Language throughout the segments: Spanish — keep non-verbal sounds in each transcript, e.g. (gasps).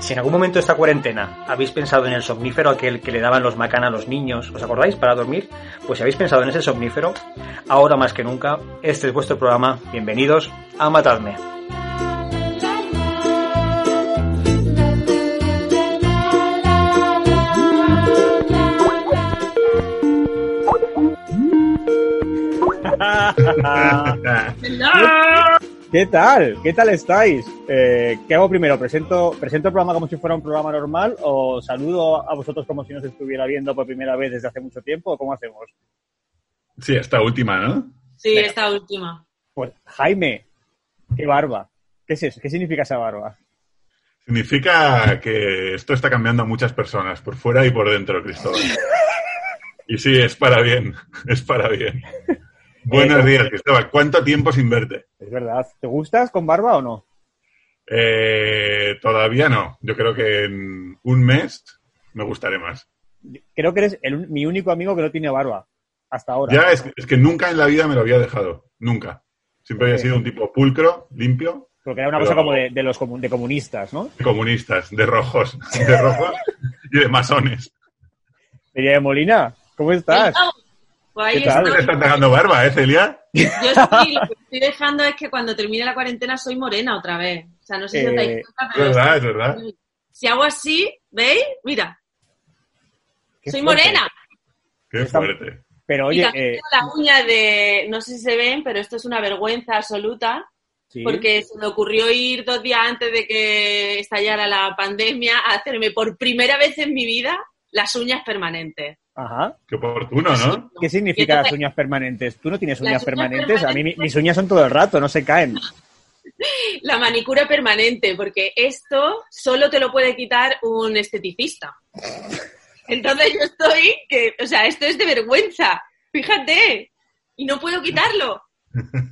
Si en algún momento de esta cuarentena habéis pensado en el somnífero aquel que le daban los macán a los niños, ¿os acordáis? Para dormir. Pues si habéis pensado en ese somnífero, ahora más que nunca, este es vuestro programa. Bienvenidos a Matadme. (laughs) ¿Qué tal? ¿Qué tal estáis? Eh, ¿Qué hago primero? ¿Presento, ¿Presento el programa como si fuera un programa normal o saludo a vosotros como si nos estuviera viendo por primera vez desde hace mucho tiempo? ¿O cómo hacemos? Sí, esta última, ¿no? Sí, esta última. Pues Jaime, qué barba. ¿Qué es eso? ¿Qué significa esa barba? Significa que esto está cambiando a muchas personas, por fuera y por dentro, Cristóbal. (laughs) Y sí, es para bien, es para bien. Buenos días, Cristóbal. ¿Cuánto tiempo sin verte? Es verdad. ¿Te gustas con barba o no? Eh, todavía no. Yo creo que en un mes me gustaré más. Creo que eres el- mi único amigo que no tiene barba. Hasta ahora. Ya, es, es que nunca en la vida me lo había dejado. Nunca. Siempre había sido un tipo pulcro, limpio, Porque era una Pero- cosa como de, de los de comunistas, ¿no? de comunistas, de rojos, (laughs) de rojos y de masones. Celia de Molina, ¿cómo estás? Pues ahí ¿Qué tal? Te estás dejando barba, ¿eh, Celia? Yo estoy, lo que estoy dejando es que cuando termine la cuarentena soy morena otra vez. O sea, no sé si os dais Eh, cuenta, Es pero verdad, es verdad. si hago así, ¿veis? Mira, Qué soy fuerte. morena. Qué fuerte. Pero y oye, también eh, la uña de, no sé si se ven, pero esto es una vergüenza absoluta, sí. porque se me ocurrió ir dos días antes de que estallara la pandemia a hacerme por primera vez en mi vida las uñas permanentes. Ajá. Qué oportuno, ¿no? ¿Qué significa las uñas permanentes? ¿Tú no tienes uñas uñas permanentes? A mí mis uñas son todo el rato, no se caen. (laughs) La manicura permanente, porque esto solo te lo puede quitar un esteticista. Entonces yo estoy, que, o sea, esto es de vergüenza, fíjate, y no puedo quitarlo.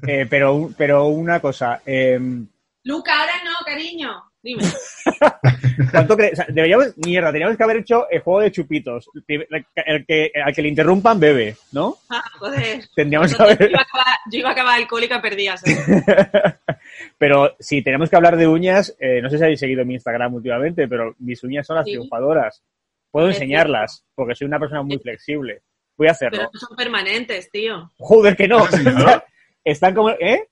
Eh, pero, pero una cosa, eh, Luca, ahora cariño, dime. (laughs) ¿cuánto crees? O sea, deberíamos, mierda, teníamos que haber hecho el juego de chupitos. El que, al que le interrumpan bebe, ¿no? Ah, joder. Tendríamos que haber... yo, iba a acabar, yo iba a acabar alcohólica perdida. (laughs) pero si tenemos que hablar de uñas, eh, no sé si habéis seguido mi Instagram últimamente, pero mis uñas son las Sí. triunfadoras. Puedo enseñarlas, porque soy una persona muy flexible. Voy a hacerlo. Pero no son permanentes, tío. Joder, que no. ¿Has (laughs) enseñado? Están como... ¿Eh?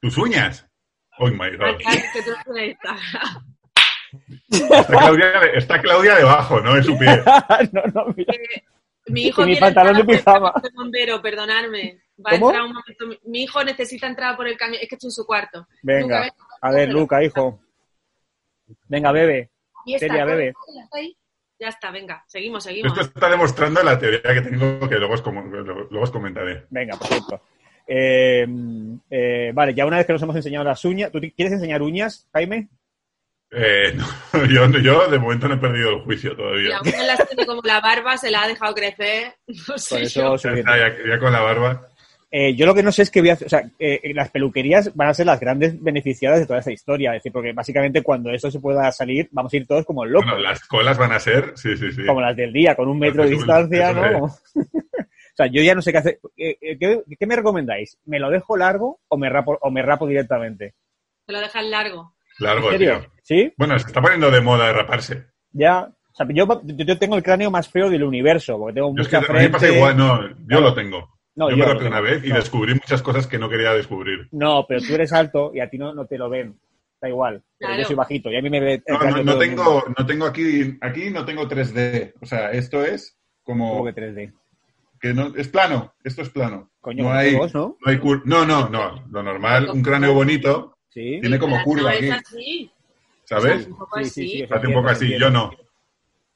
¿Tus uñas? Oh my god. Está Claudia, está Claudia debajo, ¿no? En su pie. (laughs) no, no, mira. Mi hijo Y mi pantalón de por pijama. de bombero, perdonadme. Va ¿Cómo? a entrar un momento. Mi- hijo necesita entrar por el camión. Es que estoy en su cuarto. Venga, Luca, a ver. Luca, hijo. Venga, bebe. Celia, bebe. Ya está, venga, seguimos, seguimos. Esto está demostrando la teoría que tengo que luego os, luego os comentaré. Venga, perfecto. Eh, eh, vale, ya una vez que nos hemos enseñado las uñas, ¿tú quieres enseñar uñas, Jaime? Eh, no, (laughs) yo, yo de momento no he perdido el juicio Y todavía. aún no las tiene como la barba, se la ha dejado crecer. (laughs) No sé Por yo. Ya, suficiente. está, ya- ya con la barba. Eh, yo lo que no sé es que voy a hacer, o sea, eh, las peluquerías van a ser las grandes beneficiadas de toda esta historia, es decir, porque básicamente cuando esto se pueda salir, vamos a ir todos como locos, Bueno, las colas van a ser, sí, sí, sí. como las del día, con un metro de distancia, ¿no? (laughs) es. O sea, yo ya no sé qué hacer. Eh, eh, ¿Qué, qué me recomendáis? ¿Me lo dejo largo o me rapo, o me rapo directamente? Se lo dejan largo. Largo, ¿En serio? tío. ¿Sí? Bueno, se está poniendo de moda raparse. Ya. O sea, yo, tengo el cráneo más feo del universo, porque tengo Yo es que mucha a mí me pasa frente. igual, no, yo Claro. lo tengo. No, yo, yo me rapé una vez y No. descubrí muchas cosas que no quería descubrir. No, pero tú eres alto y a ti no, no te lo ven. Da igual. Pero Claro. yo soy bajito y a mí me ve el No, no, no tengo, no tengo aquí, aquí no tengo 3D. O sea, esto es como ¿Cómo que 3D? Que no, es plano, esto es plano. Coño, no hay, todos, ¿no? no hay cur- no, no, no, lo normal, un cráneo bonito, Sí. tiene como curva no aquí, así. ¿sabes? Un poco Sí, así. sí, sí, Hace un poco así, yo no.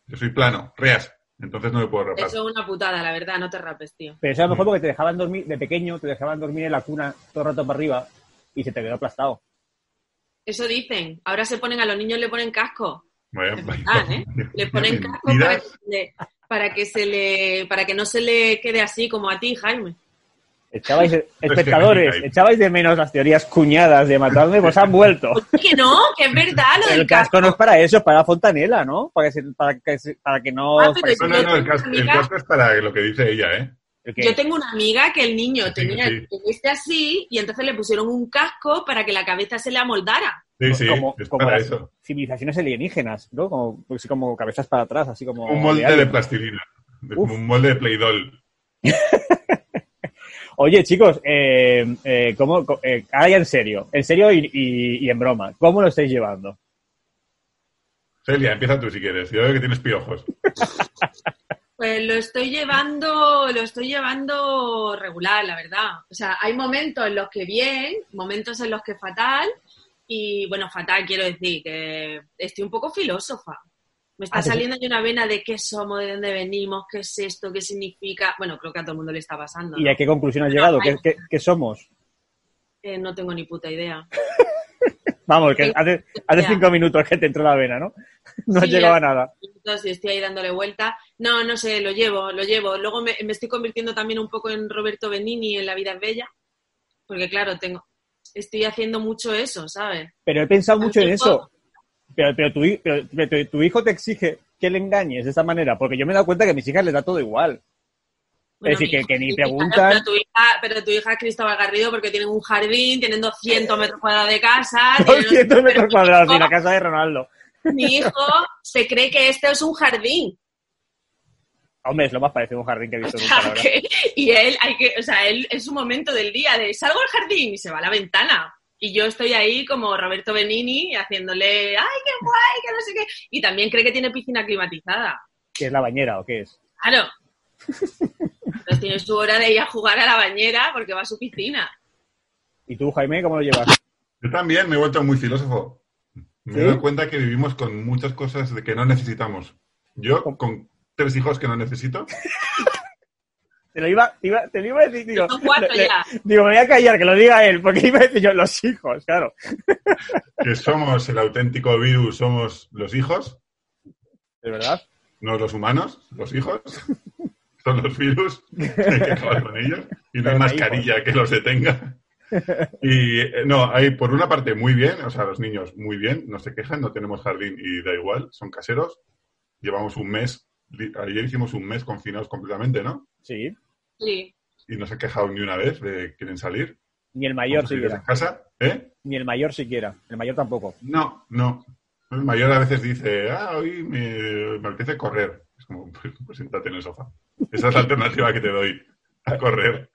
Yo soy plano, reas, entonces no me puedo rapar. Eso es una putada, la verdad, no te rapes, tío. Pero eso a lo mejor porque te dejaban dormir, de pequeño, te dejaban dormir en la cuna todo el rato para arriba y se te quedó aplastado. Eso dicen. Ahora se ponen, a los niños le ponen casco. Vaya- Es verdad, (laughs) ¿eh? Le ponen casco para que, le- para que se le, para que no se le quede así como a ti, Jaime. Echabais, (laughs) que espectadores, echabais de menos las teorías cuñadas de matarme, pues han vuelto. (laughs) Que no, que es verdad lo del El casco no es para eso, es para la fontanela, ¿no? Para que, se- para que, se- para que no... Ah, pero para que- No, no, no, el casco, el casco es para lo que dice ella, ¿eh? Yo tengo una amiga que el niño Sí, tenía sí. este así y entonces le pusieron un casco para que la cabeza se le amoldara. Sí, sí, como, es como para las eso. civilizaciones alienígenas, ¿no? Como, pues, como cabezas para atrás, así como... Un molde de plastilina. Uf. Como un molde de Play-Doh. (laughs) Oye, chicos, eh, eh, ¿cómo, eh, ahora ya en serio, en serio y, y- y en broma, ¿cómo lo estáis llevando? Celia, empieza tú si quieres. Yo veo que tienes piojos. (laughs) Pues lo estoy llevando, lo estoy llevando regular, la verdad. O sea, hay momentos en los que bien, momentos en los que fatal, y bueno, fatal quiero decir que estoy un poco filósofa. Me está Ah, ¿te- saliendo de una vena de qué somos, de dónde venimos, qué es esto, qué significa. Bueno, creo que a todo el mundo le está pasando. ¿Y a qué conclusión has llegado? ¿Qué, qué- qué somos? Eh, no tengo ni puta idea. (laughs) Vamos, que hace, hace cinco minutos que te entró la vena, ¿no? (laughs) No has Sí, llegado ya. a nada. Entonces estoy ahí dándole vuelta. No, no sé, lo llevo, lo llevo. Luego me, me estoy convirtiendo también un poco en Roberto Benini en La vida es bella. Porque claro, tengo, estoy haciendo mucho eso, ¿sabes? Pero he pensado mucho en eso. Pero, pero, tu, pero- tu hijo te exige que le engañes de esa manera, porque yo me he dado cuenta que a mis hijas les da todo igual. Bueno, decir, que- ni preguntan. Pero tu, hija, pero tu hija es Cristóbal Garrido porque tienen un jardín, tienen 200 metros cuadrados de casa. (laughs) tienen- 200 metros cuadrados y la casa de Ronaldo. Mi hijo se cree que este es un jardín. Hombre, es lo más parecido a un jardín que he visto O nunca, sea, que- y él, hay que, o sea, él es su momento del día de salgo al jardín y se va a la ventana. Y yo estoy ahí como Roberto Benini haciéndole, ay, qué guay, que no sé qué. Y también cree que tiene piscina climatizada. ¿Qué es la bañera o qué es? Claro. (laughs) Entonces tiene su hora de ir a jugar a la bañera porque va a su piscina. ¿Y tú, Jaime, cómo lo llevas? Yo también me he vuelto muy filósofo. Me ¿Sí? he dado cuenta que vivimos con muchas cosas de que no necesitamos. Yo, con tres hijos que no necesito, (laughs) Te lo iba, te iba, te lo iba a decir, digo, Son cuatro le- ya. digo, me voy a callar, que lo diga él, porque iba a decir yo, los hijos, claro. (laughs) que somos el auténtico virus, somos los hijos, ¿De verdad? no los humanos, los hijos. Son los virus, (laughs) (laughs) hay que acabar con ellos. Y no hay mascarilla que los detenga. (laughs) Y eh, no, hay por una parte muy bien, o sea, los niños muy bien, no se quejan, no tenemos jardín y da igual, son caseros. Llevamos un mes, ayer hicimos un mes confinados completamente, ¿no? Sí. Sí. Y no se han quejado ni una vez de que quieren salir. Ni el mayor siquiera. casa, ¿eh? Ni el mayor siquiera. El mayor tampoco. No, no. El mayor a veces dice, ah, hoy me, me apetece correr. Es como, pues, (laughs) pues siéntate en el sofá. Esa es la alternativa que te doy, a correr.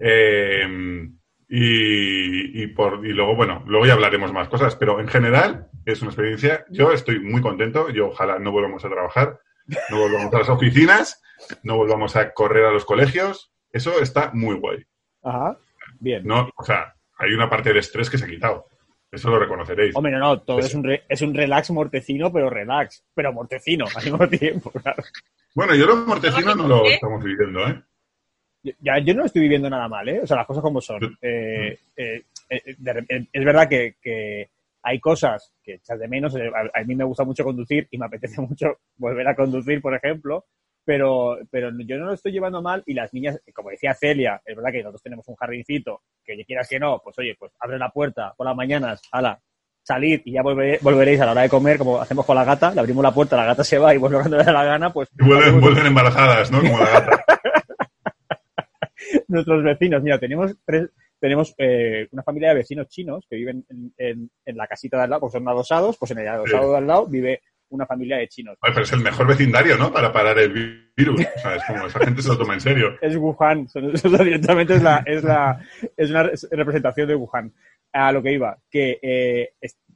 Eh, y, y, por, y luego, bueno, luego ya hablaremos más cosas, pero en general es una experiencia. Yo estoy muy contento. Yo ojalá no volvamos a trabajar, no volvamos a las oficinas, no volvamos a correr a los colegios. Eso está muy guay. Ajá. Bien. No, o sea, hay una parte de estrés que se ha quitado. Eso lo reconoceréis. Hombre, no, no, todo Es- es un, re- es un relax mortecino, pero relax. Pero mortecino al mismo tiempo, claro. Bueno, yo los mortecinos no lo estamos viviendo, ¿eh? Yo- Ya, yo no estoy viviendo nada mal, ¿eh? O sea, las cosas como son. Eh, eh, eh, de es verdad que, que hay cosas que echas de menos. eh, A, a mí me gusta mucho conducir y me apetece (laughs) mucho volver a conducir, por ejemplo. Pero, pero yo no lo estoy llevando mal y las niñas, como decía Celia, es verdad que nosotros tenemos un jardincito que quieras que no, pues oye, pues abre la puerta por las mañanas, ala, salid y ya volveré- volveréis a la hora de comer, como hacemos con la gata, le abrimos la puerta, la gata se va y vuelve cuando le da la gana, pues Y vuelven, vuelven embarazadas, ¿no? Como la gata. (laughs) nuestros vecinos. Mira, tenemos tres, tenemos eh, una familia de vecinos chinos que viven en, en- en la casita de al lado, pues son adosados, pues en el adosado Sí. de al lado vive una familia de chinos. Pero es el mejor vecindario, ¿no? Para parar el vi- virus. O sea, es como esa gente se lo toma en serio. (laughs) Es Wuhan, son- o sea, directamente es, la, es, la, es una res- representación de Wuhan. A lo que iba, que eh,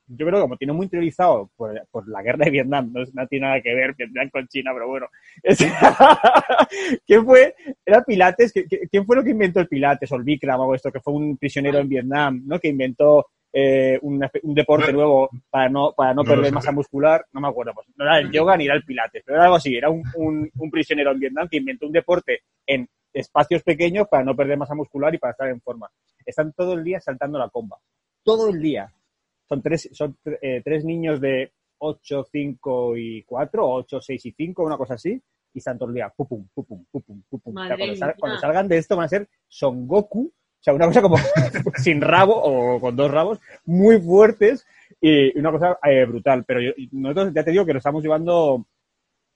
yo creo que como tiene muy interiorizado por, por la guerra de Vietnam, no, no tiene nada que ver Vietnam con China, pero bueno. Es- (laughs) ¿Quién fue? Era Pilates, ¿Qui- qui- ¿quién fue lo que inventó el Pilates o el Bikram o esto? Que fue un prisionero en Vietnam, ¿no? Que inventó eh, espe- un deporte No. nuevo para no, para no No perder masa muscular, no me acuerdo, pues no era el yoga ni era el Pilates, pero era algo así, era un, un, un prisionero en Vietnam que inventó un deporte en espacios pequeños para no perder masa muscular y para estar en forma. Están todo el día saltando la comba. Todo el día. Son tres, son eh, tres niños de 8, 5 y 4, o 8, 6 y 5, una cosa así, y están todo el día. Pupum, pupum, pupum, pupum. O sea, cuando, sal- cuando salgan de esto van a ser Son Goku, o sea, una cosa como (laughs) sin rabo o con dos rabos, muy fuertes y una cosa eh, brutal. Pero yo- nosotros ya te digo que lo estamos llevando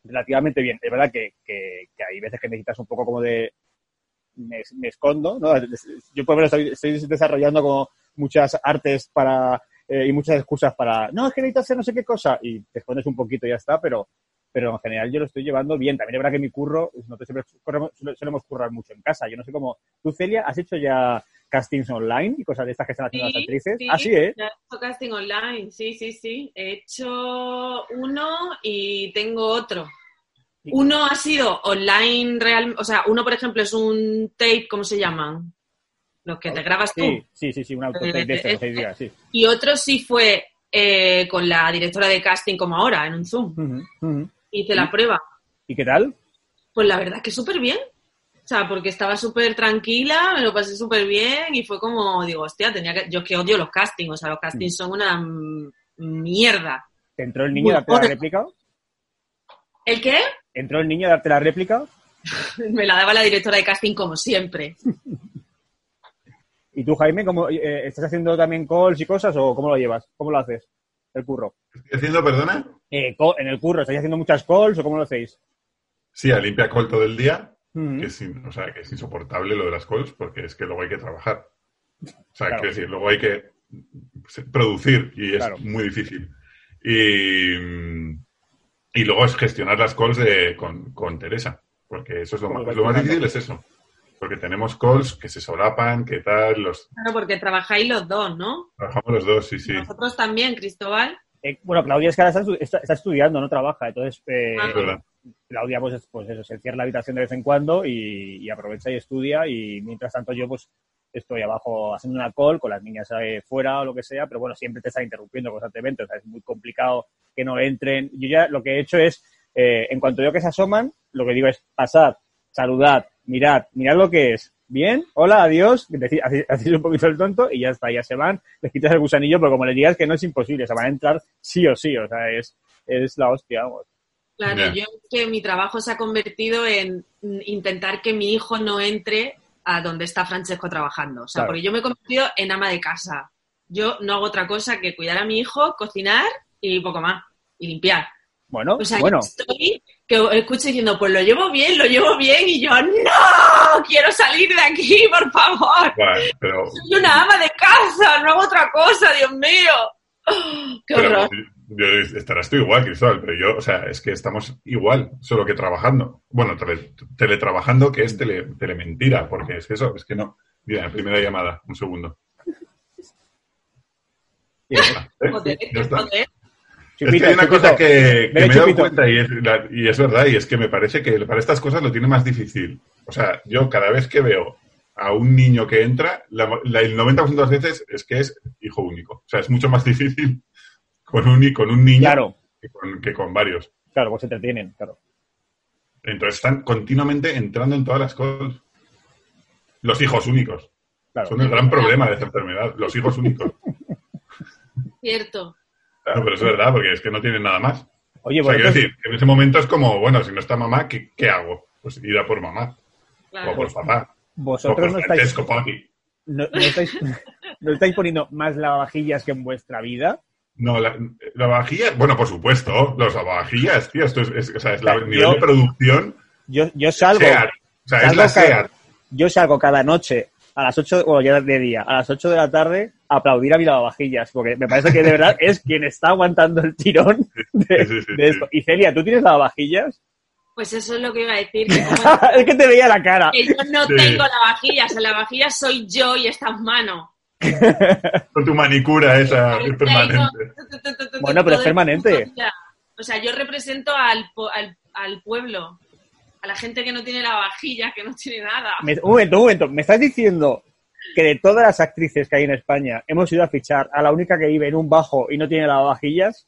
relativamente bien. Es verdad que, que- que hay veces que necesitas un poco como de, me, me escondo, ¿no? Yo, por ejemplo, estoy, estoy desarrollando como muchas artes para eh, y muchas excusas para, no, es que necesito hacer no sé qué cosa, y te escondes un poquito y ya está, pero, pero en general yo lo estoy llevando bien. También es verdad que mi curro, nosotros siempre corremos- solemos currar mucho en casa. Yo no sé cómo, tú, Celia, ¿has hecho ya castings online y cosas de estas que están haciendo las actrices? sí, Ah, sí, ¿eh? he hecho casting online, sí, sí, sí. He hecho uno y tengo otro. Sí. Uno ha sido online real, o sea, uno por ejemplo es un tape, ¿cómo se llaman? Los que te grabas tú. Sí, sí, sí, sí, un autotape de estos, de seis días, sí. Y otro sí fue eh, con la directora de casting como ahora, en un Zoom. Ujú. Hice la prueba. ¿Y qué tal? Pues la verdad que súper bien. O sea, porque estaba súper tranquila, me lo pasé súper bien y fue como, digo, hostia, tenía que... Yo es que odio los castings, o sea, los castings son una mm, mierda. ¿Te entró el niño a darte la réplica? ¿El qué? ¿Entró el niño a darte la réplica? (laughs) Me la daba la directora de casting como siempre. (laughs) ¿Y tú, Jaime, cómo, eh, estás haciendo también calls y cosas o cómo lo llevas? ¿Cómo lo haces? El curro. ¿Estoy haciendo, perdona? Eh, en el curro, ¿estáis haciendo muchas calls o cómo lo hacéis? Sí, a limpia call todo el día, que es, in- o sea, que es insoportable lo de las calls porque es que luego hay que trabajar. O sea, Claro. quiero decir, luego hay que producir y es Claro. muy difícil. Y, y luego es gestionar las calls de, con, con Teresa, porque eso es lo, más, lo más difícil, es eso. Porque tenemos calls que se solapan, que tal, los Claro, porque trabajáis los dos, ¿no? trabajamos los dos, sí, sí. Nosotros también, Cristóbal. Eh, bueno, Claudia es que ahora está, está- está estudiando, no trabaja. Entonces, eh, Ah. Es verdad. Claudia, pues, es- pues eso, se cierra la habitación de vez en cuando y, y aprovecha y estudia. Y mientras tanto, yo, pues, estoy abajo haciendo una call con las niñas eh, fuera o lo que sea, pero bueno, siempre te está interrumpiendo constantemente. O sea, es muy complicado que no entren. Yo ya lo que he hecho es, eh, en cuanto veo que se asoman, lo que digo es pasad, saludad, mirad, mirad lo que es. Bien, hola, adiós, hacéis (laughs) un poquito el tonto y ya está, ya se van, les quitas el gusanillo, pero como les digas que no es imposible, o sea, van a entrar sí o sí, o sea, es, es la hostia, vamos. Claro, Ya. yo es que mi trabajo se ha convertido en intentar que mi hijo no entre a donde está Francesco trabajando. O sea, Claro. porque yo me he convertido en ama de casa. Yo no hago otra cosa que cuidar a mi hijo, cocinar y poco más. Y limpiar. Bueno, O sea, bueno, estoy que escucho diciendo, pues lo llevo bien, lo llevo bien, y yo, ¡no! Quiero salir de aquí, por favor. Pero, Soy una ama de casa, no hago otra cosa, Dios mío. (gasps) ¡Qué horror! yo- estarás tú igual, Cristóbal, pero yo, o sea, es que estamos igual, solo que trabajando. Bueno, tele- teletrabajando, que es tele, telementira, porque es que eso, es que no. Mira, primera llamada, un segundo. (laughs) ¿Eh? Joder, Es que hay una chupito. cosa que, me he dado cuenta y es, la- y es verdad, y es que me parece que para estas cosas lo tiene más difícil. O sea, yo cada vez que veo a un niño que entra, la- la- el 90% de las veces es que es hijo único. O sea, es mucho más (laughs) difícil con un, con un niño Claro, que, con, que con varios. claro, pues se entretienen, claro. Entonces están continuamente entrando en todas las cosas. Los hijos únicos. claro. Son el gran problema de esta enfermedad. Los hijos únicos. (laughs) Cierto. Claro, pero es verdad, porque es que no tienen nada más. Oye, O sea, quiero decir, en ese momento es como, bueno, si no está mamá, ¿qué, qué hago? Pues ir a por mamá. Claro. O por papá. O vosotros por no estáis, Francesco, no, no estáis, (laughs) no estáis poniendo más lavavajillas que en vuestra vida. No, la, la vajilla, bueno, por supuesto, los lavavajillas, tío, esto es, es- o sea, es la, Yo- nivel de producción. Yo, yo salgo, SEAT. O sea, es la cada- SEAT. yo salgo cada noche a las 8, o ya de día, a las 8 de la tarde aplaudir a mi lavavajillas, porque me parece que de verdad (laughs) es quien está aguantando el tirón de, Sí, sí, sí, de sí. esto. Y Celia, ¿tú tienes lavavajillas? Pues eso es lo que iba a decir. Que, como (laughs) es que te veía la cara. que yo no Sí. tengo lavavajillas, la lavavajillas soy yo y está en mano. (laughs) Con tu manicura esa, es permanente. Bueno, pero es permanente. O sea, yo represento al, po- al, al pueblo, a la gente que no tiene lavavajillas, que no tiene nada. Me- un momento, un momento. ¿Me estás diciendo que de todas las actrices que hay en España hemos ido a fichar a la única que vive en un bajo y no tiene lavavajillas?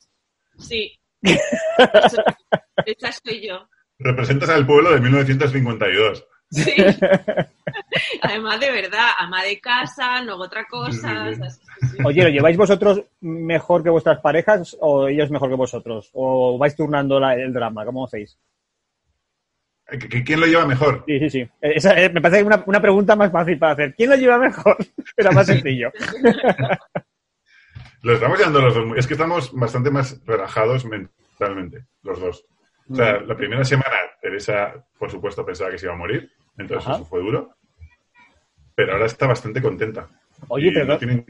Sí. Eso- (laughs) Esa soy yo. Representas al pueblo de 1952. Sí. (laughs) Además, de verdad, ama de casa, no hago otra cosa. Sí, sí, sí. Oye, ¿lo lleváis vosotros mejor que vuestras parejas o ellos mejor que vosotros? ¿O vais turnando la- el drama? ¿Cómo hacéis? ¿Qu- qu- ¿Quién lo lleva mejor? Sí, sí, sí. Esa, eh, me parece una, una pregunta más fácil para hacer. ¿Quién lo lleva mejor? (laughs) Era más sencillo. (laughs) Lo estamos llevando los dos. Es que estamos bastante más relajados mentalmente, los dos. O sea, la primera semana, Teresa, por supuesto, pensaba que se iba a morir, entonces Ajá. eso fue duro. pero ahora está bastante contenta. Oye, pero no tiene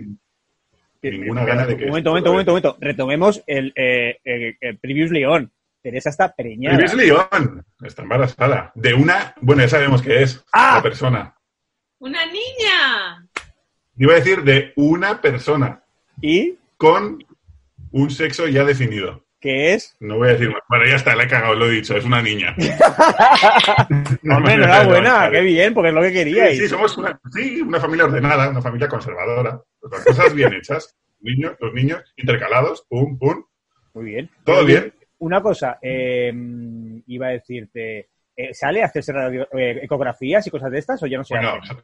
ninguna gana de que... Un momento, un momento, un momento, momento. Retomemos el, eh, eh, el Previous León. Teresa está preñada. Luis León está embarazada. De una, bueno, ya sabemos que es ¡Ah! la persona. ¡Una niña! Iba a decir de una persona Y con un sexo ya definido. que es. No voy a decir más. Bueno, ya está, la he cagado, lo he dicho, es una niña. (laughs) Hombre, enhorabuena, qué bien, porque es lo que Sí, queríais. sí, somos una, sí, una familia ordenada, una familia conservadora. Las cosas bien hechas. Niños, los niños intercalados, pum, pum. Muy bien. Todo bien. Una cosa, eh, iba a decirte, eh, ¿sale a hacerse radio- eh, ecografías y cosas de estas o ya no se Bueno, hace?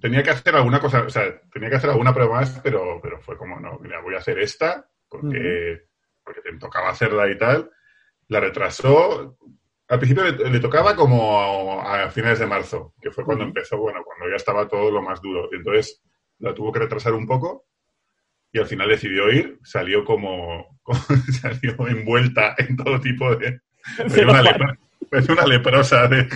tenía que hacer alguna cosa, o sea, tenía que hacer alguna prueba más, pero, pero fue como, no, mira, voy a hacer esta, porque, porque te tocaba hacerla y tal. La retrasó. Al principio le, le tocaba como a, finales de marzo, que fue cuando empezó, bueno, cuando ya estaba todo lo más duro. Entonces la tuvo que retrasar un poco y al final decidió ir. Salió como, como- (laughs) salió envuelta en todo tipo de... (laughs) Parecía una, lepra- una leprosa de,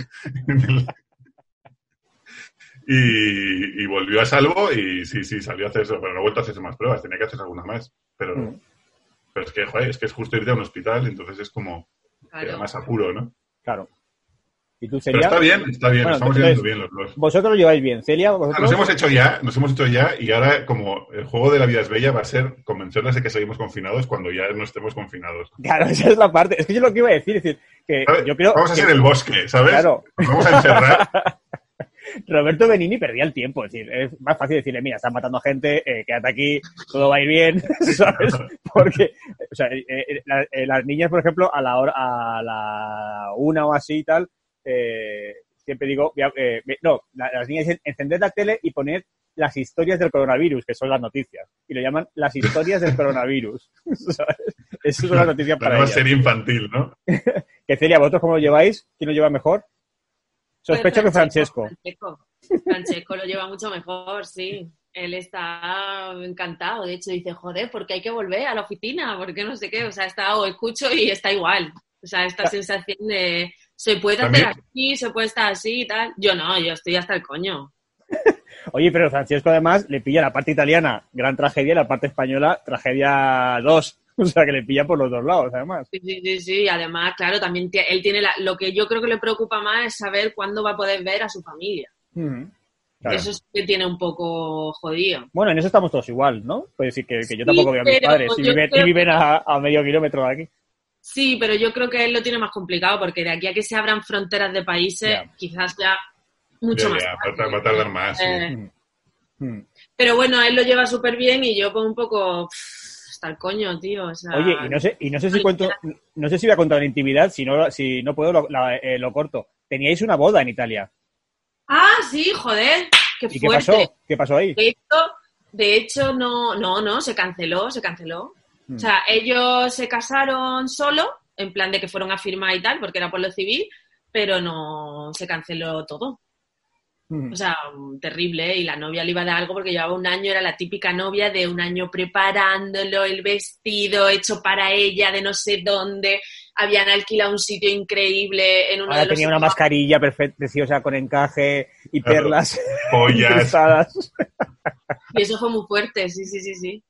y, y volvió a salvo y sí, sí, salió a hacer eso, pero no ha vuelto a hacerse más pruebas, tenía que hacer alguna más. Pero, Mm. pero es que, joder, es que es justo irte a un hospital, entonces es como Claro. más apuro, ¿no? Claro. ¿Y tú, Pero está bien, está bien, Bueno, estamos entonces- yendo bien los dos. Vosotros lo lleváis bien. Celia, Ah, vosotros. Nos hemos hecho ya, nos hemos hecho ya, y ahora como el juego de la vida es bella va a ser convencerles de que seguimos confinados cuando ya no estemos confinados. Claro, (laughs) esa es la parte. Es que yo lo que iba a decir, es decir, que yo creo. Vamos a que ser el bosque, ¿sabes? Claro. Nos vamos a encerrar. (laughs) Roberto Benini perdía el tiempo. Es decir, es más fácil decirle, mira, están matando a gente, eh, quédate aquí, todo va a ir bien, (laughs) ¿sabes? Porque, o sea, eh, eh, las niñas, por ejemplo, a la hora, a la una o así y tal, eh, siempre digo, eh, no, la- las niñas dicen, encended la tele y poned las historias del coronavirus, que son las noticias. Y lo llaman las historias del coronavirus. son las noticias La para ellas. serie infantil, ¿no? (laughs) Que Celia, ¿vosotros cómo lo lleváis? ¿Quién lo lleva mejor? Sospecho que Francesco. Francesco. Francesco lo lleva mucho mejor, sí. Él está encantado. De hecho, dice, joder, porque hay que volver a la oficina, porque no sé qué. O sea, está o escucho y está igual. O sea, esta (laughs) sensación de se puede hacer así, se puede estar así y tal. Yo no, yo estoy hasta el coño. (laughs) Oye, pero Francesco además le pilla la parte italiana, gran tragedia, y la parte española, tragedia 2. (laughs) O sea, que le pilla por los dos lados, además. Sí, sí, sí, sí. Además, claro, también él tiene la, lo que yo creo que le preocupa más es saber cuándo va a poder ver a su familia. Claro. Eso es que tiene un poco jodido. Bueno, en eso estamos todos igual, ¿no? Puede decir que, que yo tampoco veo a mis padres y viven, y viven a, a medio kilómetro de aquí. Sí, pero yo creo que él lo tiene más complicado porque de aquí a que se abran fronteras de países, quizás ya mucho Ya, más. ya, fácil. va a- va a tardar más. Eh, Mm. Pero bueno, él lo lleva súper bien y yo como un poco pff, hasta el coño, tío. o sea, Oye, y no sé, y no sé si cuento, no sé si voy a contar en intimidad, si no, si no puedo lo, la- eh, lo corto. Teníais una boda en Italia. Ah, sí, joder, qué ¿Y qué fuerte. pasó? ¿Qué pasó ahí? De hecho, de hecho, no, no, no, se canceló, se canceló. Mm. O sea, ellos se casaron solo, en plan de que fueron a firmar y tal, porque era por lo civil, pero no se canceló todo. Mm. O sea, terrible. ¿eh? Y la novia le iba a dar algo porque llevaba un año, era la típica novia de un año preparándolo, el vestido hecho para ella de no sé dónde. Habían alquilado un sitio increíble en uno Ahora de los tenía una mascarilla perfecta, preciosa con encaje y perlas Pollas. (laughs) Y eso fue muy fuerte, sí, sí, sí, sí.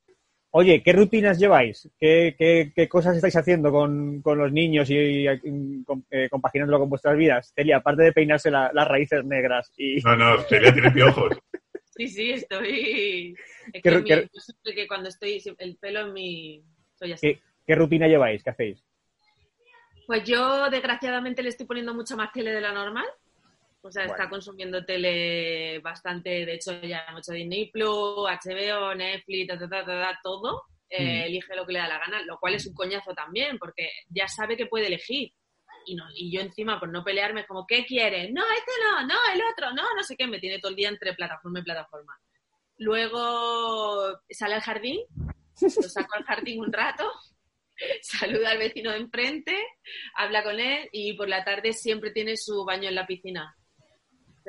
Oye, ¿qué rutinas lleváis? ¿Qué, qué- qué cosas estáis haciendo con, con los niños y, y, com- eh, compaginándolo con vuestras vidas? Celia, aparte de peinarse la- las raíces negras y... No, no, Celia tiene piojos. (laughs) Sí, sí, estoy. Es ¿Qué- que, mi- qué- siempre que cuando estoy. El pelo en mi. Soy así. ¿Qué, qué rutina lleváis? ¿Qué hacéis? Pues yo, desgraciadamente, le estoy poniendo mucha más tele de la normal. O sea, está consumiendo tele bastante. De hecho, ya mucho Disney Plus, HBO, Netflix, ta, ta, ta, ta, ta, todo. Eh, Mm. Elige lo que le da la gana, lo cual es un coñazo también, porque ya sabe que puede elegir. Y, no, y yo encima, por no pelearme, es como, ¿qué quieres? No, este no, no, el otro, no, no sé qué. Me tiene todo el día entre plataforma y plataforma. Luego sale al jardín, lo saco al jardín un rato, (laughs) saluda al vecino de enfrente, habla con él y por la tarde siempre tiene su baño en la piscina.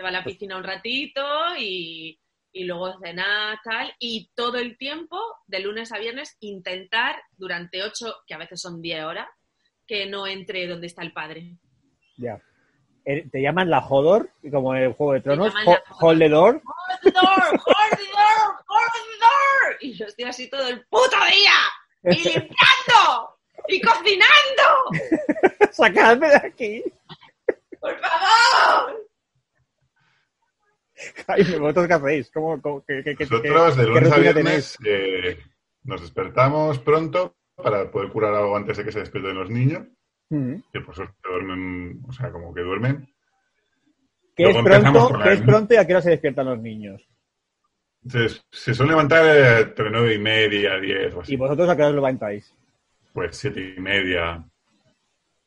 Se va a la piscina un ratito y, y luego cenar, tal. Y todo el tiempo, de lunes a viernes, intentar durante ocho, que a veces son diez horas, que no entre donde está el padre. Ya. Eh, ¿Te llaman la Hodor, como en el Juego de Tronos? llaman Ho- la Hodor. Hold the door. ¡Hold the ¡Jordidor! ¡Jordidor! ¡Jordidor! Y yo estoy así todo el puto día. ¡Y limpiando! ¡Y cocinando! (laughs) ¡Sacadme de aquí! ¡Por favor! (laughs) Jaime, ¿vosotros qué hacéis? ¿Cómo, cómo- qué, qué- qué- Nosotros de lunes a viernes eh, nos despertamos pronto para poder curar algo antes de que se despierten los niños, Mm. que por suerte duermen, o sea, como que duermen. ¿Qué es Luego pronto? ¿Qué es pronto y a qué hora se despiertan los niños? Entonces, se suelen levantar eh, entre nueve y media, diez o así. ¿Y vosotros a qué hora os levantáis? Pues siete y media,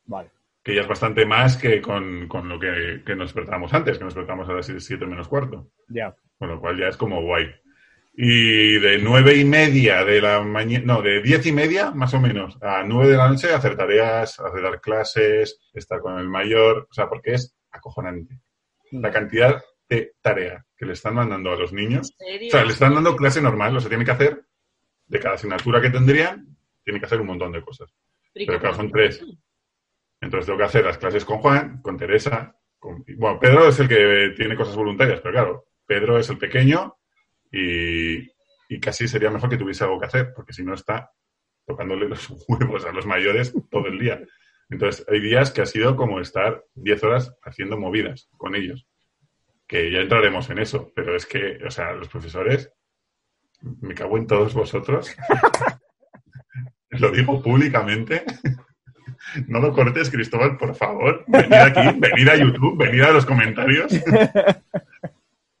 Vale. Que ya es bastante más que con, con lo que, que nos despertábamos antes, que nos despertábamos a las siete menos cuarto. Ya. Con lo cual ya es como guay. Y de nueve y media de la mañana, no, de diez y media más o menos a nueve de la noche hacer tareas, hacer dar clases, estar con el mayor, o sea, porque es acojonante. La cantidad de tarea que le están mandando a los niños. ¿En serio? O sea, le están dando clase normal, o sea, tiene que hacer, de cada asignatura que tendrían, tiene que hacer un montón de cosas. Pero claro, son tres. Entonces tengo que hacer las clases con Juan, con Teresa. Con... Bueno, Pedro es el que tiene cosas voluntarias, pero claro, Pedro es el pequeño y, y casi sería mejor que tuviese algo que hacer, porque si no está tocándole los (laughs) huevos a los mayores todo el día. Entonces hay días que ha sido como estar 10 horas haciendo movidas con ellos. Que ya entraremos en eso, pero es que, o sea, los profesores, me cago en todos vosotros. (laughs) Lo digo públicamente. No lo cortes, Cristóbal, por favor. Venid aquí, venid a YouTube, venid a los comentarios.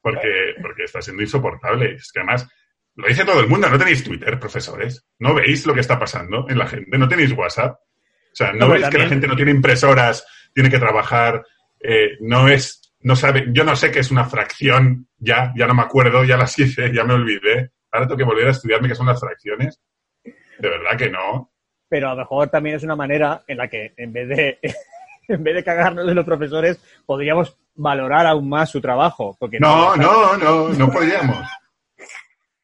Porque, porque está siendo insoportable. Es que además, lo dice todo el mundo, no tenéis Twitter, profesores. No veis lo que está pasando en la gente, no tenéis WhatsApp. O sea, no, veis que la gente no tiene impresoras, tiene que trabajar, eh, no es, no sabe, yo no sé qué es una fracción, ya, ya no me acuerdo, ya las hice, ya me olvidé. Ahora tengo que volver a estudiarme qué son las fracciones. De verdad que no. Pero a lo mejor también es una manera en la que en vez de (laughs) en vez de cagarnos de los profesores podríamos valorar aún más su trabajo. Porque No, no, no, no podríamos.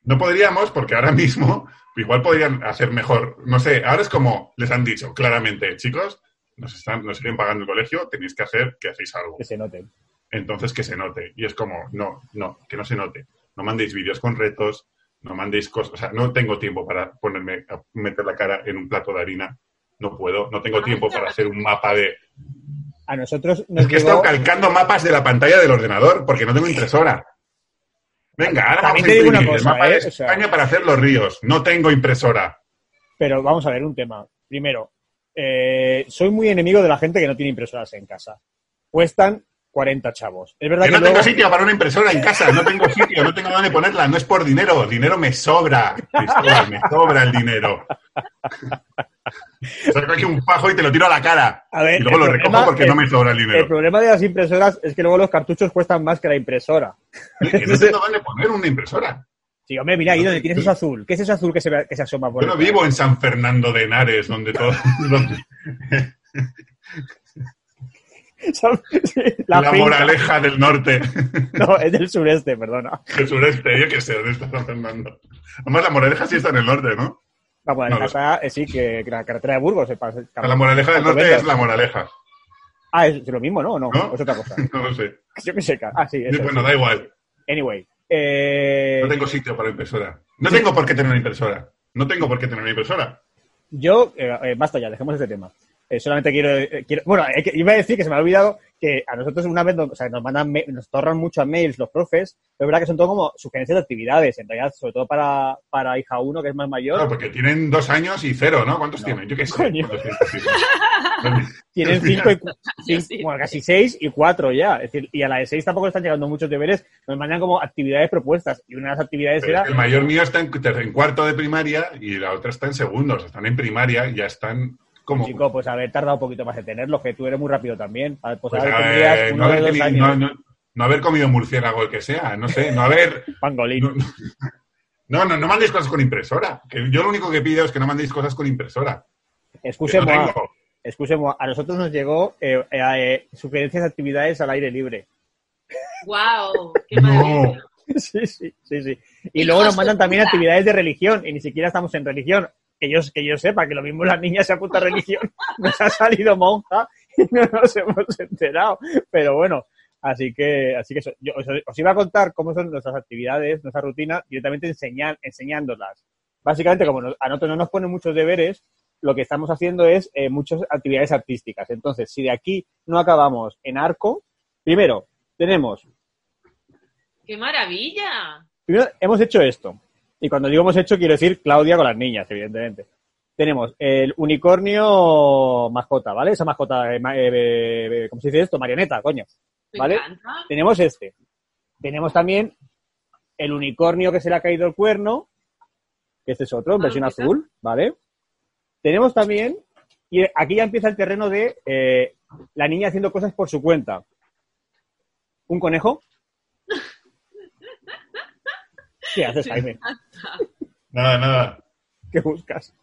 No podríamos porque ahora mismo igual podrían hacer mejor. No sé, ahora es como les han dicho claramente, chicos, nos están, nos siguen pagando el colegio, tenéis que hacer que hacéis algo. Que se note. Entonces que se note. Y es como, no, no, que no se note. No mandéis vídeos con retos, no mandéis cosas. O sea, no tengo tiempo para ponerme a meter la cara en un plato de harina. No puedo. No tengo tiempo para hacer un mapa de. A nosotros nos Es que he llegó- estado calcando mapas de la pantalla del ordenador porque no tengo impresora. Venga, ahora vamos También a te digo una imprimir el cosa, mapa de ¿eh? O sea- España para hacer los ríos. No tengo impresora. Pero vamos a ver un tema. Primero, eh, soy muy enemigo de la gente que no tiene impresoras en casa. Cuestan 40 chavos. Es verdad Que que, no tengo sitio para una impresora en casa. No tengo sitio, no tengo dónde ponerla. No es por dinero. Dinero me sobra. Cristóbal, me sobra el dinero. (laughs) Saco aquí un fajo y te lo tiro a la cara. A ver, y luego el lo problema- recojo porque no el- me sobra el el dinero. problema de las impresoras es que luego los cartuchos cuestan más que la impresora. Que no tengo dónde poner una impresora. Sí, hombre, mira ahí donde tienes eso azul. ¿Qué es eso azul que se, que se asoma por Yo no vivo en San Fernando de Henares, donde todo. (laughs) donde- (laughs) La moraleja del norte. (laughs) No, es del sureste, perdona. El sureste, yo qué sé, ¿dónde está San Fernando? Además, la moraleja sí está en el norte, ¿no? La moraleja No, está, eh, sí, que, que la carretera de Burgos. se pasa- La moraleja del norte es la moraleja. Ah, es lo mismo, ¿no? ¿O no? ¿No? Es otra cosa. (laughs) No lo sé. Yo qué sé. Ah, sí, eso, bueno, sí. da igual. Anyway. Eh, No tengo sitio para impresora. No tengo por qué tener una impresora. No tengo por qué tener una impresora. Yo, eh, eh, basta ya, dejemos este tema. Eh, solamente quiero, eh, quiero- bueno, eh, que- iba a decir que se me ha olvidado que a nosotros una vez, nos- o sea, nos mandan, ma- nos torran muchos mails los profes, pero es verdad que son todo como sugerencias de actividades, en realidad, sobre todo para, para hija uno que es más mayor, Claro, porque tienen dos años y cero, ¿no? ¿Cuántos No. tienen? Yo qué sé. Coño. ¿Cuántos tienen? (laughs) cinco y, cu- (laughs) cin- sí. bueno, casi seis y cuatro ya, es decir, y a la de seis tampoco están llegando muchos deberes, nos mandan como actividades propuestas, y una de las actividades Pero era, el mayor mío está en, en cuarto de primaria y la otra está en segundos. Están en primaria y ya están chico, pues haber tardado un poquito más en tenerlo, que tú eres muy rápido también, pues, pues, ahora eh, tendrías no, de haber dos tenido- años, no- no- no haber comido murciélago el que sea, no sé, no haber... (laughs) pangolín. No, no, no, mandéis cosas con impresora. Que yo lo único que pido es que no mandéis cosas con impresora. Que no. Excusemos, a nosotros nos llegó eh, eh, eh, sugerencias de actividades al aire libre. ¡Wow! ¡Qué No. (laughs) Sí, sí, sí, sí. Y luego nos mandan también actividades de religión y ni siquiera estamos en religión. Que yo, que yo sepa que lo mismo las niñas se apuntan a religión, (laughs) nos ha salido monja y no nos hemos enterado. Pero bueno, Así que, así que eso. Yo os, os iba a contar cómo son nuestras actividades, nuestra rutina, directamente enseñar, enseñándolas. Básicamente, como nos- a nosotros no nos ponen muchos deberes, lo que estamos haciendo es eh, muchas actividades artísticas. Entonces, si de aquí no acabamos en arco, primero, tenemos, ¡Qué maravilla! primero hemos hecho esto. Y cuando digo hemos hecho, quiero decir Claudia con las niñas, evidentemente. Tenemos el unicornio mascota, ¿vale? Esa mascota, eh, ma- eh, eh, ¿cómo se dice esto? Marioneta, coño. ¿Vale? Tenemos este. Tenemos también el unicornio que se le ha caído el cuerno, que este es otro, en Ah, versión azul, ¿vale? Tenemos también, y aquí ya empieza el terreno de eh, la niña haciendo cosas por su cuenta. Un conejo. (laughs) ¿Qué haces, Jaime? Nada, nada. ¿Qué buscas?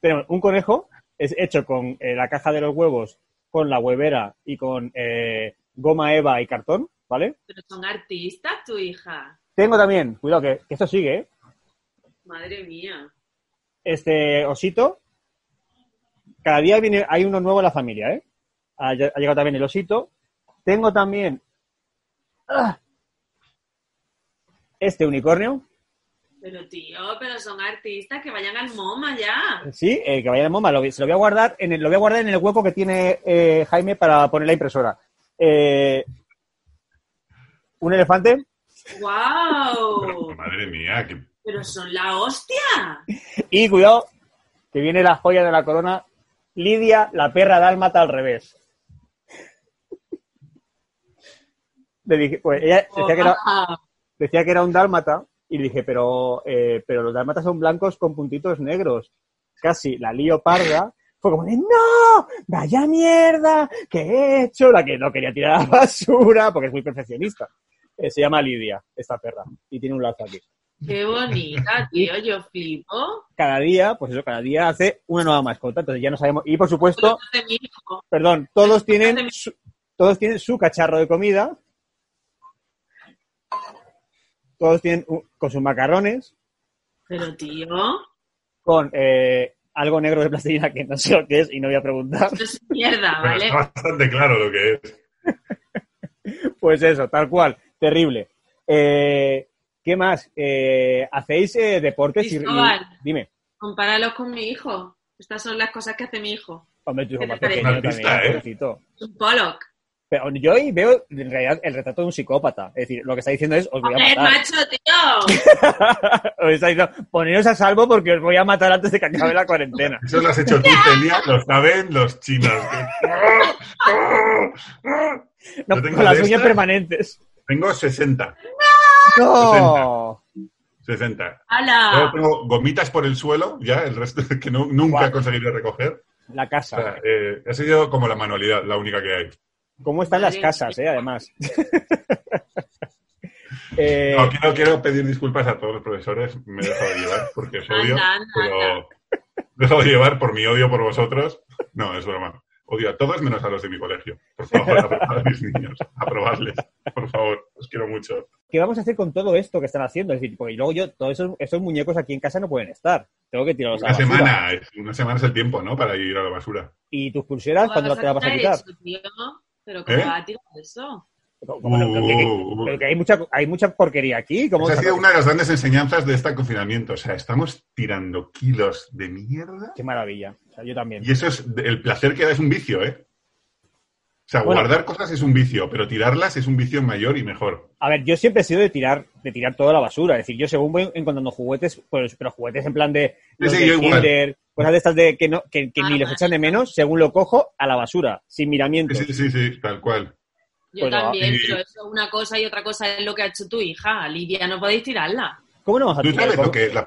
Tenemos un conejo, es hecho con eh, la caja de los huevos, con la huevera y con eh, goma eva y cartón, ¿vale? Pero son artistas, tu hija. Tengo también, cuidado que, que esto sigue, ¿eh? Madre mía. este osito. Cada día viene, hay uno nuevo en la familia, ¿eh? Ha, ha llegado también el osito. Tengo también ¡ah! este unicornio. Pero tío, pero son artistas que vayan al MoMA ya. Sí, eh, que vaya de MoMA. Lo, se lo voy a guardar en el, lo voy a guardar en el hueco que tiene eh, Jaime para poner la impresora. Eh, un elefante. ¡Wow! (laughs) Madre mía, que Pero son la hostia. (laughs) Y cuidado, que viene la joya de la corona. Lidia, la perra dálmata al revés. (laughs) Le dije, pues ella decía que era, Guau. decía que era un dálmata y le dije, pero, eh, pero los dálmatas son blancos con puntitos negros. Casi la lío parda. Fue como de, no, vaya mierda, ¿qué he hecho? La que no quería tirar a la basura, porque es muy perfeccionista. Eh, se llama Lidia, esta perra, y tiene un lazo aquí. Qué bonita, (laughs) tío. Yo flipo. Cada día, pues eso, cada día hace una nueva mascota, entonces ya no sabemos. Y por supuesto, perdón, todos tienen su, todos tienen su cacharro de comida. Todos tienen un- con sus macarrones, Pero tío, con eh, algo negro de plastilina que no sé lo que es y no voy a preguntar. esto es mierda, pero ¿vale? está bastante claro lo que es. (laughs) Pues eso, tal cual, terrible. Eh, ¿Qué más? Eh, ¿Hacéis eh, deportes? Y, y- dime, Compáralos con mi hijo. Estas son las cosas que hace mi hijo. hombre, tu hijo ¿Qué más pequeño también, ¿eh? Es un Pollock. Pero yo ahí veo en realidad el retrato de un psicópata. Es decir, lo que está diciendo es, os voy a ¡Joder, matar. macho, tío! (laughs) Os está diciendo, poneros a salvo porque os voy a matar antes de que acabe la cuarentena. Eso lo has hecho tú, (laughs) Celia, lo saben los chinos. No, tengo con las uñas permanentes. Tengo 60. ¡No! 60. Luego ¡Hala! tengo gomitas por el suelo, ya, el resto (laughs) que no- nunca Guau. he conseguido recoger. La O casa. sea, eh, ha sido como la manualidad, la única que hay. ¿Cómo están las casas, eh? Además. (laughs) Eh, No, quiero, quiero pedir disculpas a todos los profesores, me he dejado llevar porque os odio, Anda, anda, pero me he dejado llevar por mi odio por vosotros. No, es broma. Odio a todos menos a los de mi colegio. Por favor, (laughs) aprobad a mis niños. Aprobadles. Por favor, os quiero mucho. ¿Qué vamos a hacer con todo esto que están haciendo? Es decir, porque luego yo, todos esos, esos muñecos aquí en casa no pueden estar. Tengo que tirarlos a Una la basura. semana, es- una semana es el tiempo, ¿no? Para ir a la basura. ¿Y tus pulseras cuándo te las vas a quitar? Eso? ¿Pero cómo ¿Eh? va a tirar eso? ¿Cómo no? Pero que- que- Uh, uh, pero que hay mucha, hay mucha porquería aquí. ¿Cómo Esa ha vas a- sido una de las grandes enseñanzas de este confinamiento. O sea, estamos tirando kilos de mierda Qué maravilla. O sea, yo también. y eso es el placer que da es un vicio, ¿eh? O sea, Bueno. guardar cosas es un vicio, pero tirarlas es un vicio mayor y mejor. A ver, yo siempre he sido de tirar, de tirar toda la basura. Es decir, yo según voy encontrando juguetes, pues, pero juguetes en plan de los Sí, de. Kinder, cosas de estas de que no, que, que Ah, ni los echan de menos, según lo cojo, a la basura, sin miramientos. Sí, sí, sí, tal cual. Yo Pues también, pero eso es una cosa y otra cosa es lo que ha hecho tu hija. Lidia, no podéis tirarla. ¿Cómo no vamos a ¿Tú tirar? sabes lo que, la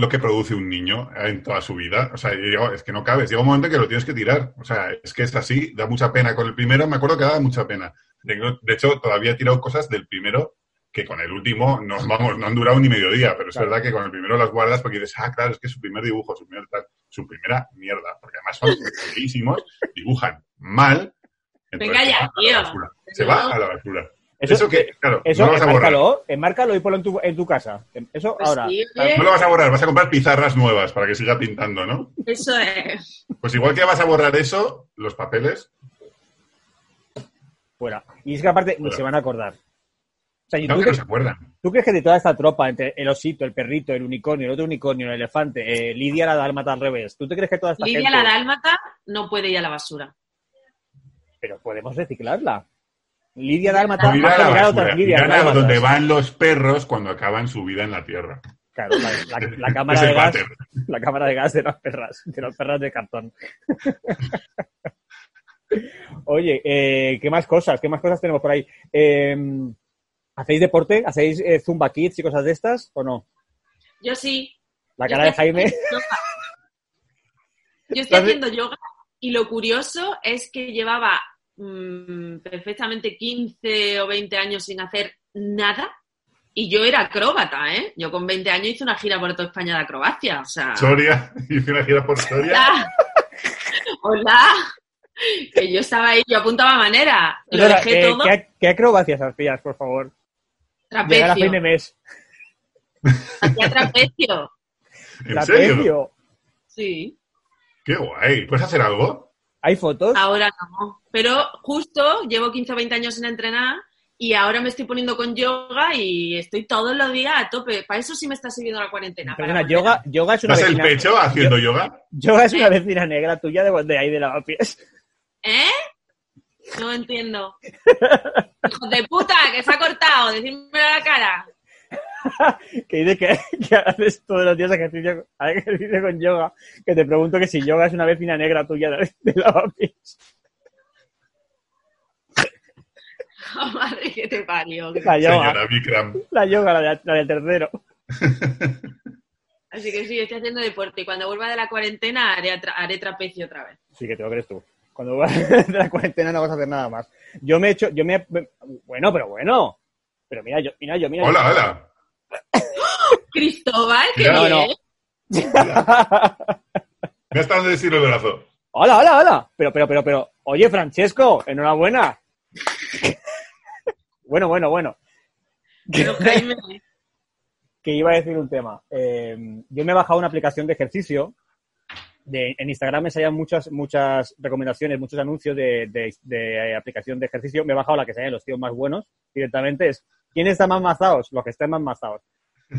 lo que produce un niño en toda su vida? O sea, yo- es que no cabes. Llega un momento en que lo tienes que tirar. O sea, es que es así, da mucha pena. Con el primero me acuerdo que daba mucha pena. De hecho, todavía he tirado cosas del primero que con el último, no, vamos, no han durado ni medio día, pero es Claro. verdad que con el primero las guardas porque dices, ah, claro, es que es su primer dibujo, su, primer tal, su primera mierda, porque además son (laughs) feísimos, dibujan mal. Venga se ya, va a la tío. basura. Se va a la basura. Eso, Eso, que, claro, eso no lo vas a borrar. enmárcalo, y ponlo en tu, en tu casa. Eso Pues ahora. sí, No lo vas a borrar, vas a comprar pizarras nuevas para que siga pintando, ¿no? eso es. Pues igual que vas a borrar eso, los papeles. fuera. Y es que aparte Fuera. se van a acordar. O sea, ¿y Claro ¿tú, que no se acuerdan. tú crees que de toda esta tropa, entre el osito, el perrito, el unicornio, el otro unicornio, el elefante, eh, Lidia la dálmata al revés, ¿tú te crees que toda esta Lidia gente... la dálmata no puede ir a la basura. Pero podemos reciclarla. Lidia dálmata dálmatas. donde van los perros cuando acaban su vida en la tierra. Claro, la, la- la cámara de gas, la cámara de gas de las perras, de las perras de cartón. (laughs) Oye, eh, ¿qué más cosas? ¿Qué más cosas tenemos por ahí? Eh, ¿Hacéis deporte? ¿Hacéis eh, Zumba Kids y cosas de estas o no? Yo sí. La cara de Jaime. Yo estoy ¿Estás de- haciendo yoga y lo curioso es que llevaba mm, perfectamente 15 o 20 años sin hacer nada y yo era acróbata, ¿eh? Yo con 20 años hice una gira por toda España de acrobacia, o sea... Soria, (laughs) hice una gira por Soria. ¡Hola! (laughs) ¡Hola! Que yo estaba ahí, yo apuntaba manera. Lo dejé eh, todo ¿qué, qué acrobacias hacías, por favor? Llegar a fin trapecio. de mes. Hacía trapecio. ¿En serio? Trapecio. Sí. Qué guay. ¿Puedes hacer algo? ¿Hay fotos? Ahora no. Pero justo llevo 15 o 20 años sin entrenar y ahora me estoy poniendo con yoga y estoy todos los días a tope. Para eso sí me está sirviendo la cuarentena. para Perdona, volver. yoga, yoga es una ¿Das el vecina... pecho haciendo yoga? Yoga es una vecina negra tuya de, de ahí de lavapiés. ¿Eh? No entiendo. Hijo de puta, que se ha cortado. Decídmelo a la cara. (laughs) que dice que, que haces todos los días ejercicio, ejercicio con yoga, que te pregunto que si yoga es una vecina negra tuya de, de lavapiés. (laughs) Oh, madre que te parió. La yoga, la yoga, la, de- la del tercero. (laughs) Así que sí, estoy haciendo deporte y cuando vuelva de la cuarentena haré, haré trapecio otra vez. Sí, que te lo crees tú. Cuando vas de la cuarentena no vas a hacer nada más. Yo me he hecho, yo me, bueno, pero bueno. Pero mira, yo, mira, yo, mira. yo- Hola, hola. Cristóbal, qué No, bien. no. Me está dando decir el brazo. Hola, hola, hola. Pero, pero, pero, pero. Oye, Francesco, enhorabuena. (laughs) bueno, bueno, bueno. Pero Jaime, (laughs) que iba a decir un tema. Eh, yo me he bajado una aplicación de ejercicio. De, en Instagram me salían muchas, muchas recomendaciones, muchos anuncios de, de- de aplicación de ejercicio. Me he bajado la que salían los tíos más buenos directamente. Es ¿quiénes están más mazados? Los que estén más mazados.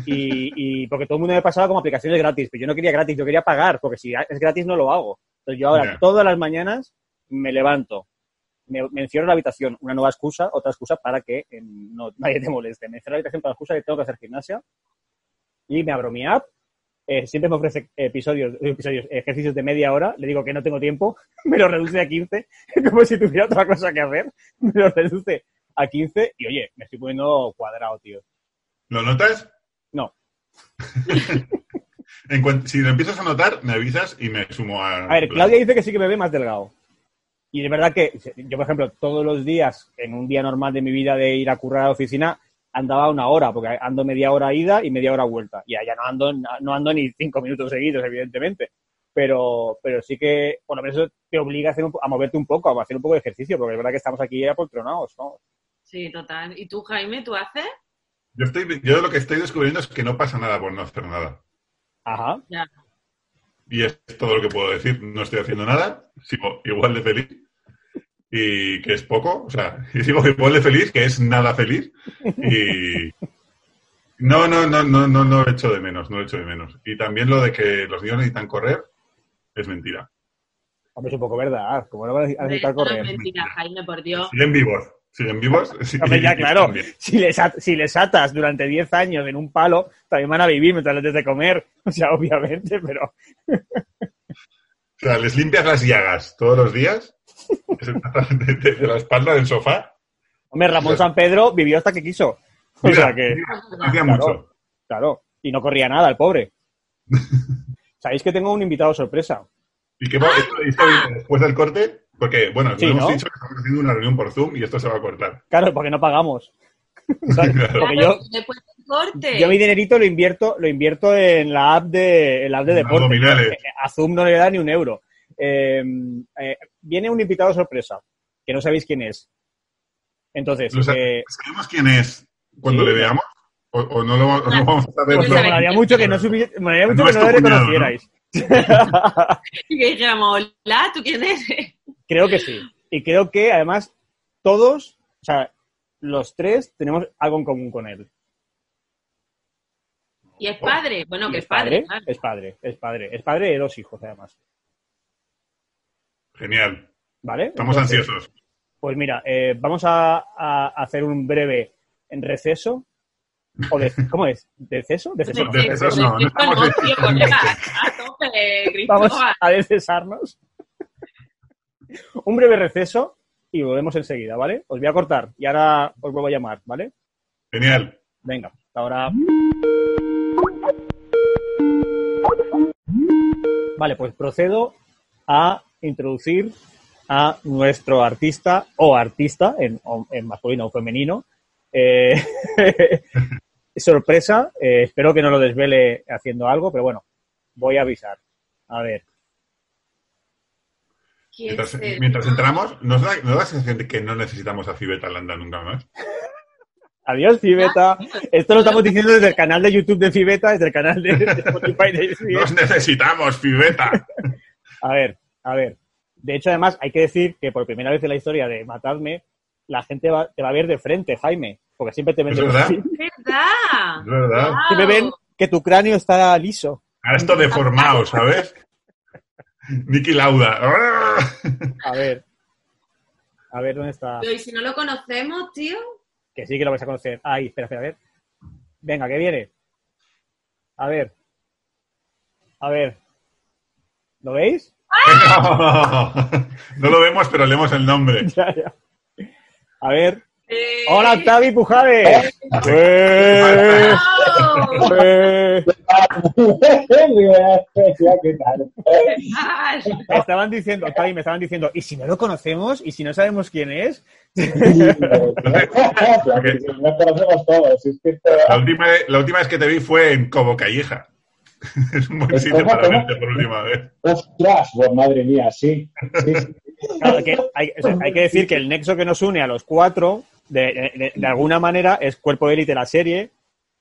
Y, y porque todo el mundo me pasaba como aplicaciones gratis, pero yo no quería gratis, yo quería pagar, porque si es gratis no lo hago. Entonces yo ahora todas las mañanas me levanto, me, me encierro en la habitación, una nueva excusa, otra excusa para que eh, no, nadie te moleste. Me encierro en la habitación para la excusa que tengo que hacer gimnasia y me abro mi app. eh, siempre me ofrece episodios, episodios, ejercicios de media hora. Le digo que no tengo tiempo, (laughs) me lo reduce a 15, (laughs) como si tuviera otra cosa que hacer. (laughs) Me lo reduce a 15 y oye, me estoy poniendo cuadrado, tío. ¿Lo notas? No. (laughs) En cuanto- si lo empiezas a notar, me avisas y me sumo a... A ver, Claudia dice que sí que me ve más delgado. Y de verdad que yo, por ejemplo, todos los días, en un día normal de mi vida de ir a currar a la oficina, andaba una hora, porque ando media hora ida y media hora vuelta. Y allá no ando, no ando ni cinco minutos seguidos, evidentemente. Pero, pero sí que, bueno, eso te obliga a, hacer un a moverte un poco, a hacer un poco de ejercicio, porque es verdad que estamos aquí apoltronados, ¿no? Sí, total. ¿Y tú, Jaime, tú haces? Yo, estoy, yo lo que estoy descubriendo es que no pasa nada por no hacer nada. Ajá. Ya. Y es todo lo que puedo decir. No estoy haciendo nada, sigo igual de feliz. Y que es poco, o sea, (laughs) y sigo igual de feliz, que es nada feliz. Y no, no, no, no, no, no lo echo de menos, no lo echo de menos. Y también lo de que los niños necesitan correr es mentira. Hombre, es un poco verdad. Como no van a necesitar no es correr. mentira, Jaime, por Dios. Siguen vivos, siguen vivos. sí, ya, (laughs) claro. Si les, si les atas durante 10 años en un palo, también van a vivir mientras les des de comer. (laughs) O sea, obviamente, pero (laughs) O sea, les limpias las llagas todos los días de, de- de la espalda del sofá. Hombre, Ramón San Pedro vivió hasta que quiso. O Mira, sea que, mira, hacía Claro. mucho. claro, y no corría nada el pobre. ¿Sabéis que tengo un invitado sorpresa? ¿Y qué va? ¿Esto, esto viene después del corte? Porque, bueno, Sí, lo hemos ¿no? dicho que estamos haciendo una reunión por Zoom y esto se va a cortar. Claro, porque no pagamos. (laughs) ¿Sabes? Claro. Porque yo, corte. yo mi dinerito lo invierto, lo invierto en la app de, en la app de deporte. Eh, A Zoom no le da ni un euro. Eh, eh, viene un invitado sorpresa, que no sabéis quién es. Entonces, Lo eh, ¿Sabemos quién es cuando Sí. le veamos? ¿O, o no, lo, o no No. vamos a saber? No me lo molaría mucho que no, subi- me mucho No que no ¿no? reconocierais. (laughs) Y que dijéramos, hola, ¿tú quién eres? Creo que sí. Y creo que además todos, o sea, los tres tenemos algo en común con él. Y es padre. Bueno, que es padre. claro. Es padre, es padre. Es padre de dos hijos, además. Genial. ¿Vale? Estamos Entonces, ansiosos. Pues mira, eh, vamos a, a hacer un breve receso. ¿O de, (laughs) ¿Cómo es? ¿Deceso? ¿Deceso? De- de- Receso. no, estamos Vamos a decesarnos. Un breve receso y volvemos enseguida, ¿vale? Os voy a cortar y ahora os vuelvo a llamar, ¿vale? Genial. Venga, hasta ahora. Vale, pues procedo a introducir a nuestro artista o artista en, masculino o femenino. Eh, (laughs) sorpresa, eh, espero que no lo desvele haciendo algo, pero bueno, voy a avisar. A ver, ¿Quién Mientras, entramos, ¿nos da, ¿nos da la sensación de que no necesitamos a Cibeta Landa nunca más? adiós Fibeta. Esto lo estamos diciendo desde el canal de YouTube de Fibeta, desde el canal de, de Spotify de Fibeta. ¡Nos necesitamos, Fibeta! A ver, a ver. De hecho, además, hay que decir que por primera vez en la historia de Matadme, la gente va- te va a ver de frente, Jaime. Porque siempre te ven ¿Es de verdad? Es verdad. Es verdad. Siempre ven que tu cráneo está liso. Ahora esto deformado, ¿sabes? Niki Lauda. A ver. A ver, ¿dónde está? Pero, ¿Y si no lo conocemos, tío? Que sí que lo vais a conocer. Ahí, espera, espera, a ver. Venga, que viene. A ver. A ver. ¿Lo veis? (laughs) No lo vemos, pero leemos el nombre. (laughs) Ya, ya. A ver. Eh, ¡Hola, Octavi Pujades! (laughs) ¡Eh! ¡Oh! ¡Eh! Estaban diciendo, Octavi, me estaban diciendo, ¿y si no lo conocemos? ¿Y si no sabemos quién es? La (laughs) última, la última vez que te vi fue en Cobo Calleja. (laughs) Es un buen ¿Es sitio para verte por última vez. Ostras, pues madre mía, sí. sí, sí. Claro, que hay, o sea, hay que decir que el nexo que nos une a los cuatro, de, de- de alguna manera, es Cuerpo de Élite, la serie.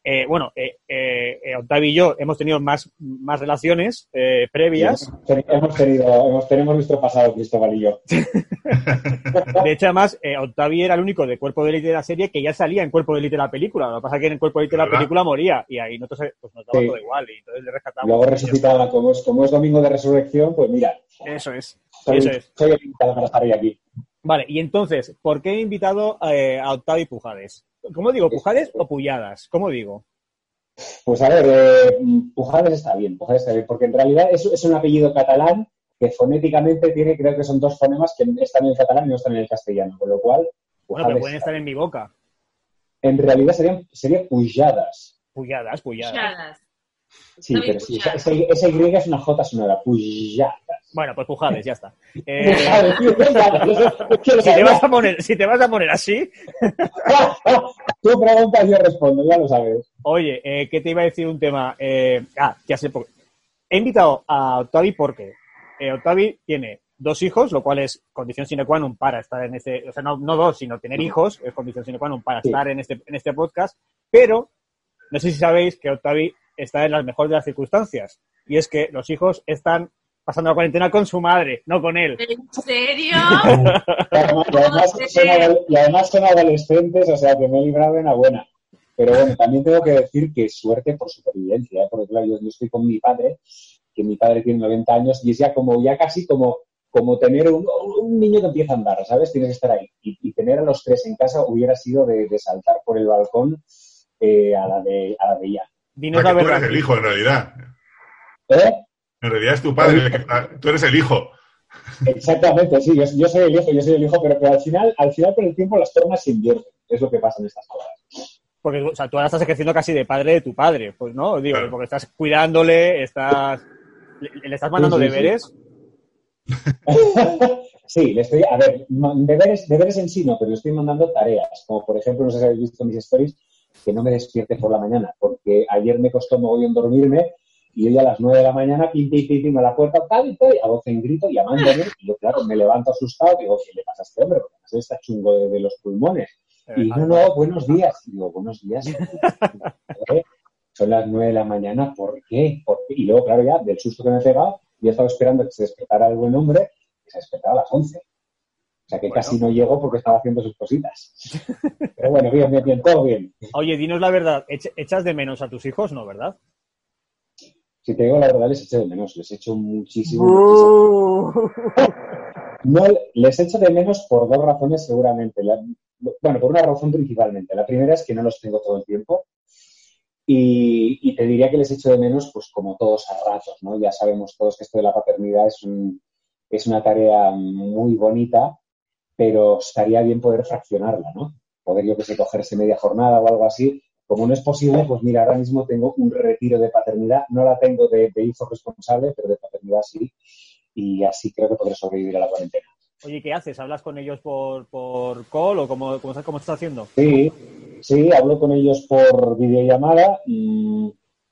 Eh, bueno, eh, eh, eh, Octavi y yo hemos tenido más, más relaciones eh, previas. Hemos tenido, hemos, tenemos nuestro pasado, Cristóbal y yo. (laughs) De hecho, además, eh, Octavi era el único de Cuerpo de Élite de la serie que ya salía en Cuerpo de Élite de la película. Lo que pasa es que en Cuerpo de Élite de la película moría y ahí nosotros pues, nos daba Sí. todo igual y entonces le rescatamos. Luego resucitada, como es, como es domingo de resurrección, pues mira, Eso es. soy, Eso es. soy el invitado para estar hoy aquí. Vale, y entonces, ¿por qué he invitado eh, a Octavi Pujades? ¿Cómo digo? ¿Pujades o Puyadas? ¿Cómo digo? Pues a ver, eh, Pujades está bien, Pujades está bien, porque en realidad es, es un apellido catalán que fonéticamente tiene, creo que son dos fonemas que están en el catalán y no están en el castellano, con lo cual, Bueno, pero pueden estar en mi boca. En realidad serían, sería Pujadas. Puyadas, puyadas. Pujadas. Sí, pero sí, esa, esa Y es una J sonora, Pujadas. Bueno, pues Pujades, ya está. (laughs) Eh, si te vas a poner, si te vas a poner así, (laughs) Tú preguntas, yo respondo, ya lo sabes. oye, eh, ¿qué te iba a decir un tema? Eh, ah, ya sé por qué. He invitado a Octavi porque eh, Octavi tiene dos hijos, lo cual es condición sine qua non para estar en este, o sea, no, no dos, sino tener hijos, es condición sine qua non para Sí. estar en este, en este podcast, pero no sé si sabéis que Octavi está en las mejores de las circunstancias, y es que los hijos están pasando la cuarentena con su madre, no con él. ¿En serio? (laughs) Y además, son, adol- y además son adolescentes, o sea que me he librado de una buena. Pero bueno, también tengo que decir que suerte por supervivencia, ¿eh? porque claro, yo, yo estoy con mi padre, que mi padre tiene 90 años y es ya como, ya casi como, como tener un, un niño que empieza a andar, ¿sabes? Tienes que estar ahí. Y, y tener a los tres en casa hubiera sido de, de saltar por el balcón eh, a, la de, a la de ya. Dinos O la que tú eres el hijo, en realidad. ¿Eh? En realidad es tu padre. el que está- tú eres el hijo. Exactamente, sí, yo, yo soy el hijo, yo soy el hijo, pero, pero al final, al final con el tiempo las tornas se invierten, es lo que pasa en estas cosas. Porque, o sea, tú ahora estás ejerciendo casi de padre de tu padre, pues, ¿no? Digo, Claro. porque estás cuidándole, estás... ¿Le, le estás mandando Sí, sí, sí. deberes? (laughs) Sí, le estoy, a ver, deberes, deberes en sí no, pero le estoy mandando tareas, como por ejemplo, no sé si habéis visto mis stories, que no me despierte por la mañana, porque ayer me costó mogollón dormirme y hoy a las 9 de la mañana, pim, pim, pim, pim, a la puerta, tal y tal, a voz en grito, llamándome, y yo, claro, me levanto asustado, digo, ¿qué le pasa a este hombre? Porque está chungo de, de los pulmones. Y no, no, buenos días. Y digo, buenos días. (laughs) ¿Eh? Son las 9 de la mañana, ¿por qué? ¿Por qué? Y luego, claro, ya, del susto que me he pegado, yo estaba esperando que se despertara el buen hombre, que se despertaba a las 11. O sea que Bueno. casi no llego porque estaba haciendo sus cositas. (laughs) Pero bueno, bien, bien, bien, todo bien. Oye, dinos la verdad, ¿ech- ¿echas de menos a tus hijos? No, ¿verdad? Si te digo la verdad, les echo de menos, les echo muchísimo, muchísimo. No, les echo de menos por dos razones seguramente. La- bueno, por una razón principalmente. La primera es que no los tengo todo el tiempo. Y, y te diría que les echo de menos, pues como todos a ratos, ¿no? Ya sabemos todos que esto de la paternidad es, un- es una tarea muy bonita, pero estaría bien poder fraccionarla, ¿no? Poder, yo que sé, cogerse media jornada o algo así. Como no es posible, pues mira, ahora mismo tengo un retiro de paternidad. No la tengo de, de hijo responsable, pero de paternidad sí. Y así creo que podré sobrevivir a la cuarentena. Oye, ¿qué haces? ¿Hablas con ellos por, por call o cómo, cómo, estás- cómo estás haciendo? Sí, sí, hablo con ellos por videollamada. Mm,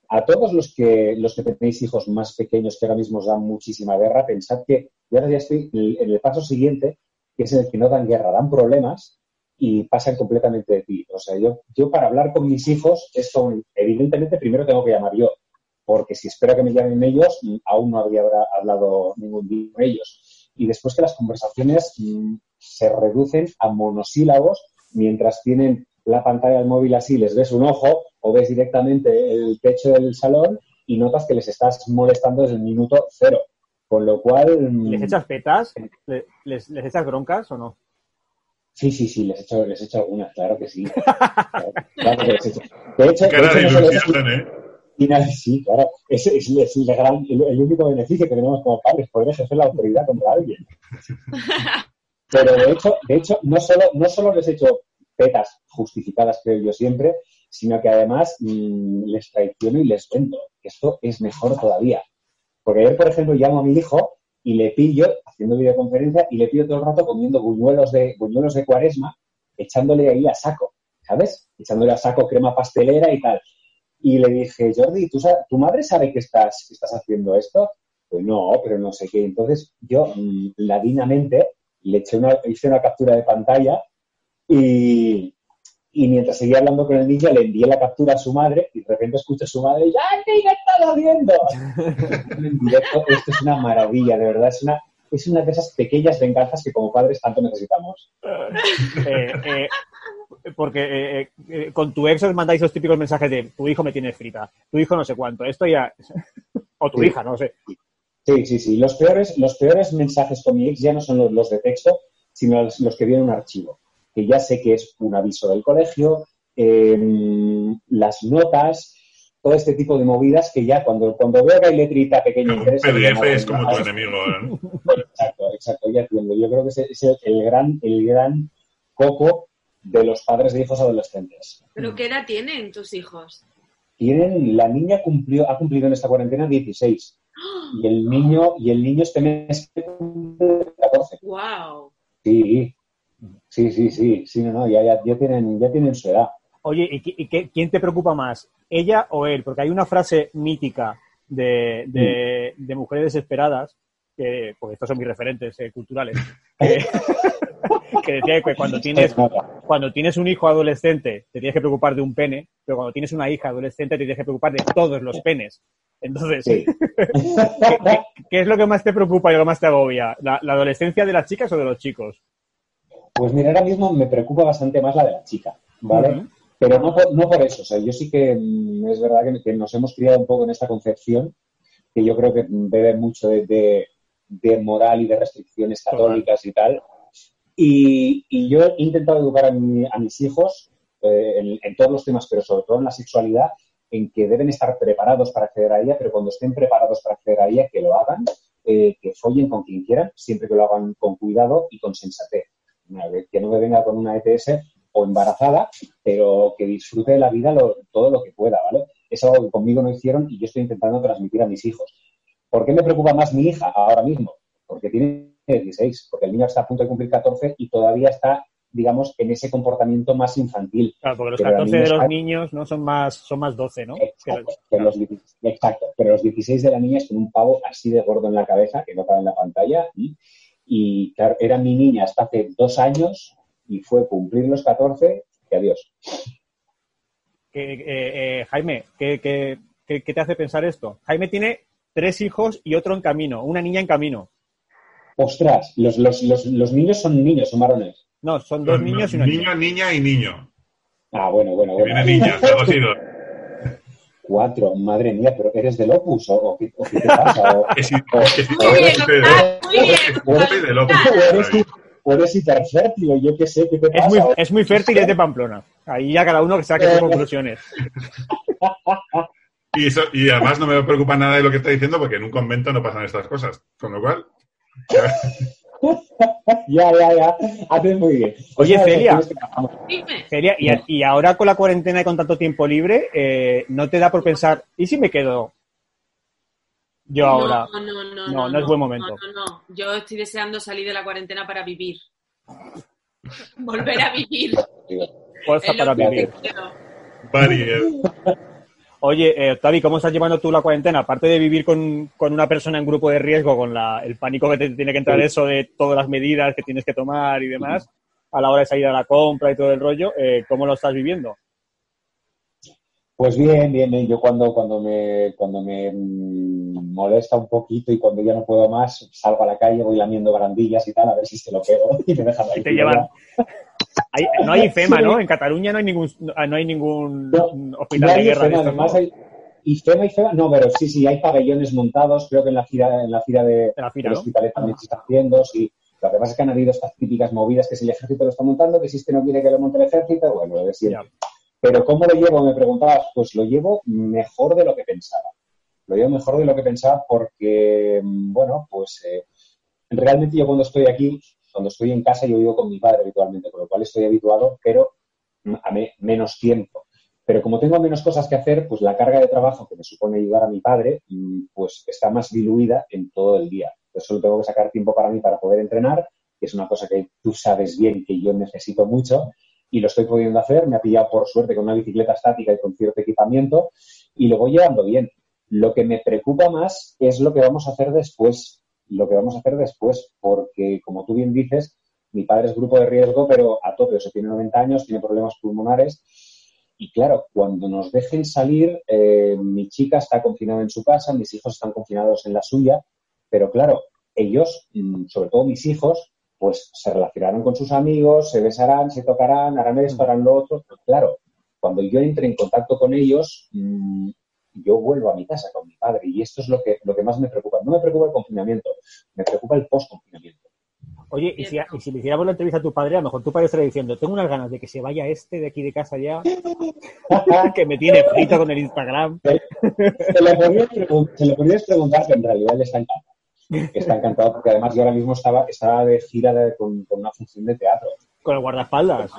A todos los que, los que tenéis hijos más pequeños que ahora mismo os dan muchísima guerra, pensad que yo ahora ya estoy en el paso siguiente, que es en el que no dan guerra, dan problemas y pasan completamente de ti. O sea, yo, yo para hablar con mis hijos, esto evidentemente primero tengo que llamar yo, porque si espero que me llamen ellos, aún no habría hablado ningún día con ellos. Y después que las conversaciones mm, se reducen a monosílabos mientras tienen la pantalla del móvil así, les ves un ojo o ves directamente el techo del salón y notas que les estás molestando desde el minuto cero. Con lo cual... mm, ¿Les echas petas? ¿Le- ¿Les, les echas broncas o no? Sí, sí, sí, les he hecho, les he hecho algunas, claro que sí. Claro, claro que les he hecho. De hecho, de hecho, de no solo eso, ilusión, ¿eh? y nada, sí, claro. Es, es- es el, gran- el- el único beneficio que tenemos como padres, poder ejercer la autoridad contra alguien. (laughs) Pero de hecho, de hecho no, solo, no solo les he hecho petas justificadas, creo yo siempre, sino que además mm, les traiciono y les vendo. Esto es mejor todavía. Porque ayer, por ejemplo, llamo a mi hijo y le pillo, haciendo videoconferencia, y le pillo todo el rato comiendo buñuelos de, buñuelos de cuaresma, echándole ahí a saco, ¿sabes? Echándole a saco crema pastelera y tal. Y le dije, Jordi, ¿tú sa- ¿tu madre sabe que estás, que estás haciendo esto? Pues no, pero no sé qué. Entonces yo, mm, ladinamente, le eché una, hice una captura de pantalla y, y mientras seguía hablando con el niño le envié la captura a su madre y de repente escucho a su madre y ¡ay, qué estás haciendo! (laughs) en directo, esto es una maravilla, de verdad, es una, es una de esas pequeñas venganzas que como padres tanto necesitamos. Eh, eh, porque eh, eh, eh, con tu ex os mandáis los típicos mensajes de tu hijo me tiene frita, tu hijo no sé cuánto, esto ya... (laughs) o tu Sí. hija, no sé. Sí, sí, sí. Los peores, los peores mensajes con mi ex ya no son los, los de texto, sino los, los que vienen en un archivo. Que ya sé que es un aviso del colegio, em, las notas, todo este tipo de movidas que ya cuando, cuando veo que hay letrita pequeña Un PDF es como tu enemigo. ¿eh? (laughs) Exacto, exacto, ya entiendo. Yo creo que ese es el, el gran, el gran coco de los padres de hijos adolescentes. ¿Pero qué edad tienen tus hijos? Tienen, la niña cumplió, ha cumplido en esta cuarentena 16 (gasps) y el niño, y el niño este mes cumple 14. ¡Wow! Sí, sí, sí, sí, sí, no, no, ya, ya, ya tienen, ya tienen su edad. Oye, ¿y, qué- quién te preocupa más? ¿Ella o él? Porque hay una frase mítica de, de- de mujeres desesperadas, que, porque estos son mis referentes eh, culturales, que, (laughs) que decía que cuando tienes, cuando tienes un hijo adolescente te tienes que preocupar de un pene, pero cuando tienes una hija adolescente te tienes que preocupar de todos los penes. Entonces, Sí. (laughs) ¿qué, qué- qué es lo que más te preocupa y lo que más te agobia? ¿La, la adolescencia de las chicas o de los chicos? Pues mira, ahora mismo me preocupa bastante más la de la chica, ¿vale? Pero no por, no por eso, o sea, yo sí que mm, es verdad que, que nos hemos criado un poco en esta concepción, que yo creo que bebe mucho de, de- de moral y de restricciones católicas y tal. Y, y yo he intentado educar a, mi- a mis hijos eh, en, en todos los temas, pero sobre todo en la sexualidad, en que deben estar preparados para acceder a ella, pero cuando estén preparados para acceder a ella, que lo hagan, eh, que follen con quien quieran, siempre que lo hagan con cuidado y con sensatez. Que no me venga con una ETS o embarazada, pero que disfrute de la vida lo- todo lo que pueda, ¿vale? Es algo que conmigo no hicieron y yo estoy intentando transmitir a mis hijos. ¿Por qué me preocupa más mi hija ahora mismo? Porque tiene 16, porque el niño está a punto de cumplir 14 y todavía está, digamos, en ese comportamiento más infantil. Claro, porque los Pero la 14 de los está- niños no son más, son más 12, ¿no? Exacto, pero los 16 exacto, pero los 16 de la niña es con un pavo así de gordo en la cabeza, que no cabe en la pantalla. Y, y, claro, era mi niña hasta hace dos años y fue cumplir los 14 y adiós. eh, eh, Jaime, ¿qué, qué, qué- qué te hace pensar esto? Jaime tiene tres hijos y otro en camino, una niña en camino. Ostras, los, los, los, los niños son niños, son varones. No, son dos niños y una niña. Niño, niña y niño. Ah, bueno, bueno, bueno. viene niña, dos y dos. Cuatro, madre mía, pero ¿eres del Opus o, o qué, o qué te pasa? O, Es, es, o- o o yo qué sé, ¿qué te Es pasa? muy, es muy fértil y es de Pamplona. Ahí ya cada uno que saque sus conclusiones. (laughs) Y, eso, y además no me preocupa nada de lo que está diciendo porque en un convento no pasan estas cosas. Con lo cual, (laughs) Ya, ya, ya. Haces muy bien. Oye, de Celia. Celia, y, y ahora con la cuarentena y con tanto tiempo libre, eh, ¿no te da por pensar, ¿y si me quedo yo ahora? No, no, no, No, no es buen momento. No, no, no. Yo estoy deseando salir de la cuarentena para vivir. (laughs) Volver a vivir. Fuerza para vivir. Bari, eh, Oye, eh, Octavi, ¿cómo estás llevando tú la cuarentena? Aparte de vivir con, con una persona en grupo de riesgo, con la- el pánico que te tiene que entrar Sí. eso de todas las medidas que tienes que tomar y demás, a la hora de salir a la compra y todo el rollo, eh, ¿cómo lo estás viviendo? Pues bien, bien, bien. Yo cuando, cuando me, cuando me mm, molesta un poquito y cuando ya no puedo más, salgo a la calle, voy lamiendo barandillas y tal, a ver si se lo pego (laughs) y me dejan ahí. Y te llevan... Hay- no hay IFEMA, (laughs) ¿no? En Cataluña no hay ningún, no hay ningún No, hospital No de guerra. de IFEMA, estos, además ¿no? hay IFEMA, IFEMA, no, pero sí, sí, hay pabellones montados, creo que en la gira, en la gira de, De la. Hospitalet también se está haciendo, sí. Lo que pasa es que han habido estas típicas movidas que si el ejército lo está montando, que si este no quiere que lo monte el ejército, bueno, lo de siempre. Pero ¿cómo lo llevo? Me preguntabas, pues lo llevo mejor de lo que pensaba. Lo llevo mejor de lo que pensaba porque, mm, bueno, pues eh, realmente yo cuando estoy aquí, cuando estoy en casa, yo vivo con mi padre habitualmente, con lo cual estoy habituado, pero mm, a me- menos tiempo. Pero como tengo menos cosas que hacer, pues la carga de trabajo que me supone ayudar a mi padre, mm, pues está más diluida en todo el día. Solo tengo que sacar tiempo para mí para poder entrenar, que es una cosa que tú sabes bien que yo necesito mucho y lo estoy pudiendo hacer. Me ha pillado por suerte con una bicicleta estática y con cierto equipamiento y lo voy llevando bien. Lo que me preocupa más es lo que vamos a hacer después. Lo que vamos a hacer después, porque como tú bien dices, mi padre es grupo de riesgo, pero a tope, o sea, tiene 90 años, tiene problemas pulmonares. Y claro, cuando nos dejen salir, eh, mi chica está confinada en su casa, mis hijos están confinados en la suya, pero claro, ellos, mm, sobre todo mis hijos, pues se relacionarán con sus amigos, se besarán, se tocarán, harán esto, harán lo otro. Claro, cuando yo entre en contacto con ellos, mm, yo vuelvo a mi casa con mi padre y esto es lo que, lo que más me preocupa. No me preocupa el confinamiento, me preocupa el post-confinamiento. Oye, y si, y si le hiciéramos la entrevista a tu padre, a lo mejor tu padre estaría diciendo, tengo unas ganas de que se vaya este de aquí de casa ya, (laughs) que me tiene frito con el Instagram. (laughs) Se lo podrías, preguntar, que en realidad él está encantado. Está encantado porque además yo ahora mismo estaba, estaba de gira de- con, con una función de teatro. Con el guardaespaldas.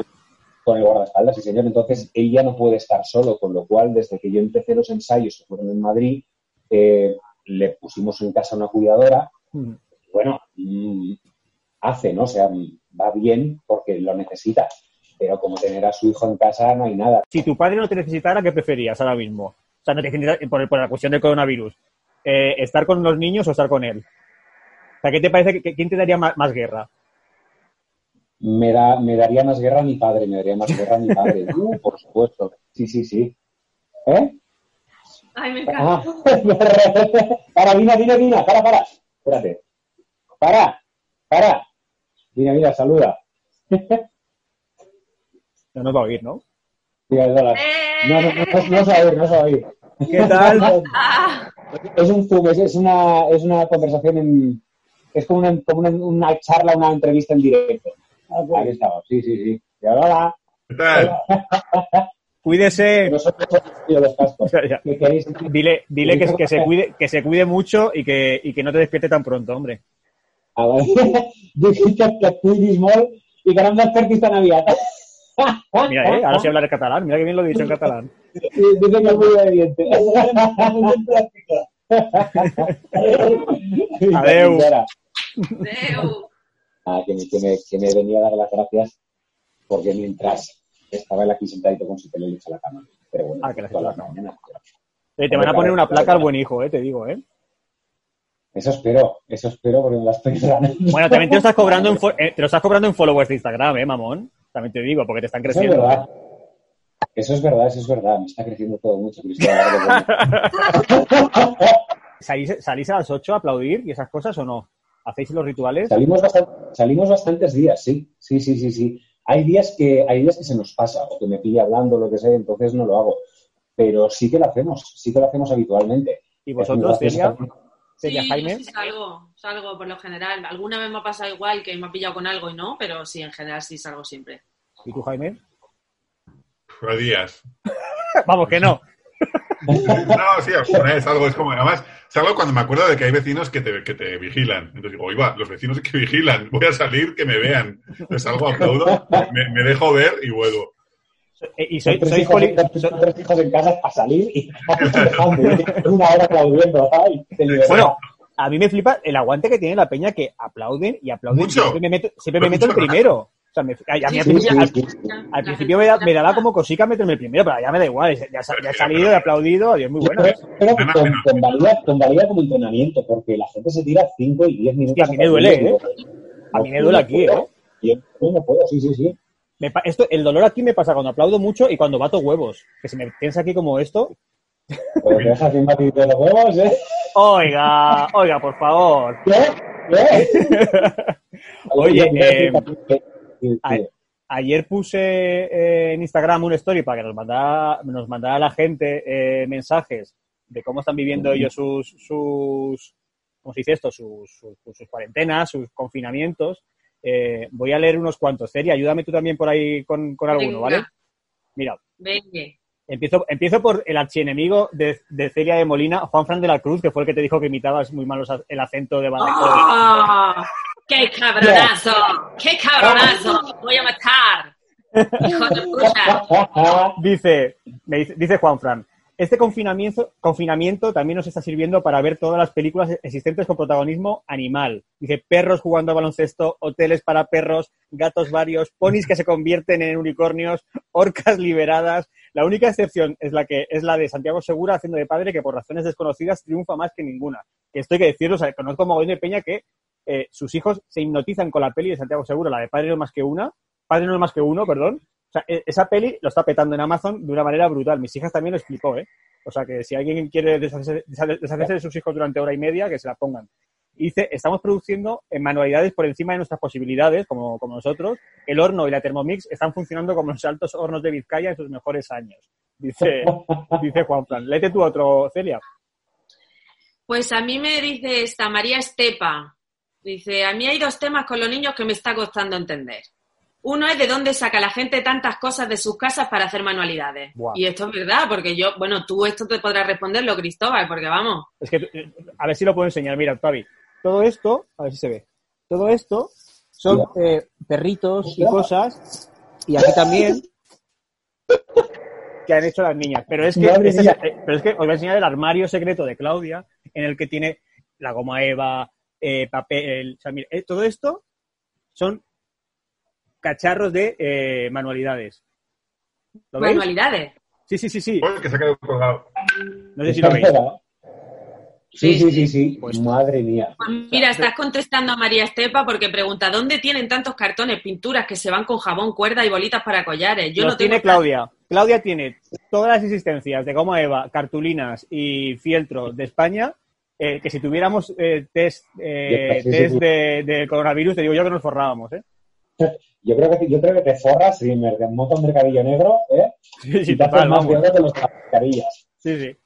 con el guardaespaldas, sí señor. Entonces, él ya no puede estar solo, con lo cual, desde que yo empecé los ensayos que fueron en Madrid, eh, le pusimos en casa una cuidadora. Mm. Bueno, mm, hace, ¿no? O sea, va bien porque lo necesita. Pero como tener a su hijo en casa no hay nada. Si tu padre no te necesitara, ¿qué preferías ahora mismo? O sea, no te por, por la cuestión del coronavirus. Eh, ¿Estar con los niños o estar con él? O sea, ¿qué te parece? que- ¿Quién te daría más, más guerra? Me, da, me daría más guerra mi padre, me daría más guerra mi padre. (laughs) Uh, por supuesto. Sí, sí, sí. ¿Eh? Ay, me encanta. Ah, (laughs) para, Dina, Dina, Dina, para, para. Espérate. Para, para. Dina, mira, saluda. No nos va a oír, ¿no? Mira. ¡Eh! No, no, no, no, no se va a oír, no se va a oír. ¿Qué tal? Ah, (laughs) Es un zoom, es, es una, es una conversación en... Es como una, como una, una charla, una entrevista en directo. Aquí estamos, sí, sí, sí. Y ahora, ¿Qué tal? (laughs) Cuídese. nosotros hemos tenido los cascos. Ya. ¿Qué queréis? Dile, dile que, que se cuide, que se cuide mucho y que, y que no te despierte tan pronto, hombre. A ver, dijiste que cuidis molt i que no em despertis tan aviat. Mira, eh, ahora sí (laughs) hablar catalán. Mira que bien lo he dicho en catalán. Dice que es muy obediente. (laughs) Adeu. Adeu. Ah, que, me, que, me, que me venía a dar las gracias porque mientras estaba él aquí sentadito con su tele le echa la cama. Pero bueno, Ah, que la las mañanas. Eh, te van a poner una placa al buen hijo, eh, te digo, eh. Eso espero, eso espero porque me la estoy dando. Bueno, también te lo estás cobrando en, fo- eh, te lo estás cobrando en followers de Instagram, eh, mamón. También te digo, porque te están Eso es creciendo. verdad. Eso es verdad, eso es verdad. Me está creciendo todo mucho. (laughs) ¿Salís, ¿Salís a las 8 a aplaudir y esas cosas o no? ¿Hacéis los rituales? Salimos, salimos bastantes días, sí. Sí, sí, sí, sí. Hay días que hay días que se nos pasa o que me pilla hablando, lo que sea, entonces no lo hago. Pero sí que lo hacemos, sí que lo hacemos habitualmente. ¿Y vosotros, Celia? Celia sí, Jaime? sí salgo, salgo por lo general. Alguna vez me ha pasado igual que me ha pillado con algo y no, pero sí, en general sí salgo siempre. ¿Y tú, Jaime? A días. (laughs) Vamos, que no. (laughs) No, sí, alguna vez algo es como, además, salgo cuando me acuerdo de que hay vecinos que te, que te vigilan. Entonces digo, oiga, los vecinos que vigilan, voy a salir, que me vean. Entonces salgo, aplaudo, me, me dejo ver y vuelvo. Eh, ¿Y Son sois, tres, hijos, poli- tres- hijos en casa para salir y (laughs) (laughs) y una hora aplaudiendo. Bueno, a mí me flipa el aguante que tiene la peña que aplauden y aplauden. Mucho. Siempre me meto, siempre me meto el primero. O sea, me- a, a mí al Sí, principio, sí, al- sí, sí. al La principio me, gente da, me daba como cosica meterme el primero, pero ya me da igual. Ya, ya he salido, he aplaudido, adiós, muy bueno. que Nada con, menos. convalida, convalida como entrenamiento, porque la gente se tira 5 y 10 minutos. Hostia, a mí me duele, aplaudiendo. A mí me duele aquí, ¿eh? Yo yo no puedo, sí, sí, sí. Me pa- esto, el dolor aquí me pasa cuando aplaudo mucho y cuando bato huevos. Que se me piensa aquí como esto. Pero te dejas bien batido de los huevos, ¿eh? Oiga, oiga, por favor. ¿Qué? ¿Qué? (laughs) Oye, eh, a-. Ayer puse eh, en Instagram una story para que nos mandara, nos mandara la gente eh, mensajes de cómo están viviendo ellos sus, sus ¿cómo se dice esto? Sus, sus, sus cuarentenas, sus confinamientos. Eh, voy a leer unos cuantos. Celia, ayúdame tú también por ahí con, con alguno. ¿vale? Mira, Venga. empiezo, empiezo por el archienemigo de, de Celia de Molina, Juan Fran de la Cruz, que fue el que te dijo que imitabas muy mal el acento de Badajoz. ¡Oh! ¡Qué cabronazo! (laughs) ¡Qué cabronazo! ¡Voy a matar! ¡Hijo de puta! Dice, me dice, dice Juan Fran, este confinamiento, también nos está sirviendo para ver todas las películas existentes con protagonismo animal. Dice, perros jugando a baloncesto, hoteles para perros, gatos varios, ponis que se convierten en unicornios, orcas liberadas. La única excepción es la que es la de Santiago Segura haciendo de padre que por razones desconocidas triunfa más que ninguna. Que esto hay que decirlo, o sea, conozco a mogollón de peña que eh, sus hijos se hipnotizan con la peli de Santiago Segura, la de Padre no más que una, Padre no más que uno, perdón, o sea, e- esa peli lo está petando en Amazon de una manera brutal. Mis hijas también lo explicó, ¿eh? O sea, que si alguien quiere deshacerse, deshacer- deshacerse de sus hijos durante hora y media, que se la pongan. Y dice, estamos produciendo en manualidades por encima de nuestras posibilidades, como, como nosotros. El horno y la Thermomix están funcionando como los altos hornos de Vizcaya en sus mejores años. Dice, (laughs) dice Juan Fran. Léete tú otro, Celia. Pues a mí me dice esta María Estepa. Dice, a mí hay dos temas con los niños que me está costando entender. Uno es de dónde saca la gente tantas cosas de sus casas para hacer manualidades. Y esto es verdad, porque yo, bueno, tú esto te podrás responderlo, Cristóbal, porque vamos. Es que, eh, a ver si lo puedo enseñar. Mira, Octavi. Todo esto, a ver si se ve. Todo esto son eh, perritos y cosas. Y aquí también que han hecho las niñas. Pero es que, este es- eh, pero es que os voy a enseñar el armario secreto de Claudia, en el que tiene la goma Eva, eh, papel. O sea, mira, eh, todo esto son cacharros de eh, manualidades. ¿Lo veis? Manualidades. Sí, sí, sí, sí. Uy, que se ha quedado colgado. No sé si lo veis. Sí, sí, sí, sí. Pues- Madre mía. Pues mira, estás contestando a María Estepa porque pregunta, ¿dónde tienen tantos cartones, pinturas que se van con jabón, cuerda y bolitas para collares? Yo Los no tengo tiene Claudia. Claudia tiene todas las existencias de goma Eva, cartulinas y fieltro de España, eh, que si tuviéramos eh, test, eh, Sí, sí, test sí. De, de coronavirus, te digo yo que nos forrábamos, ¿eh? (laughs) Yo creo que, yo creo que te forras y me monta un mercadillo negro, ¿eh? Sí, sí, y te haces más gordo que los mascarillas. Sí, sí.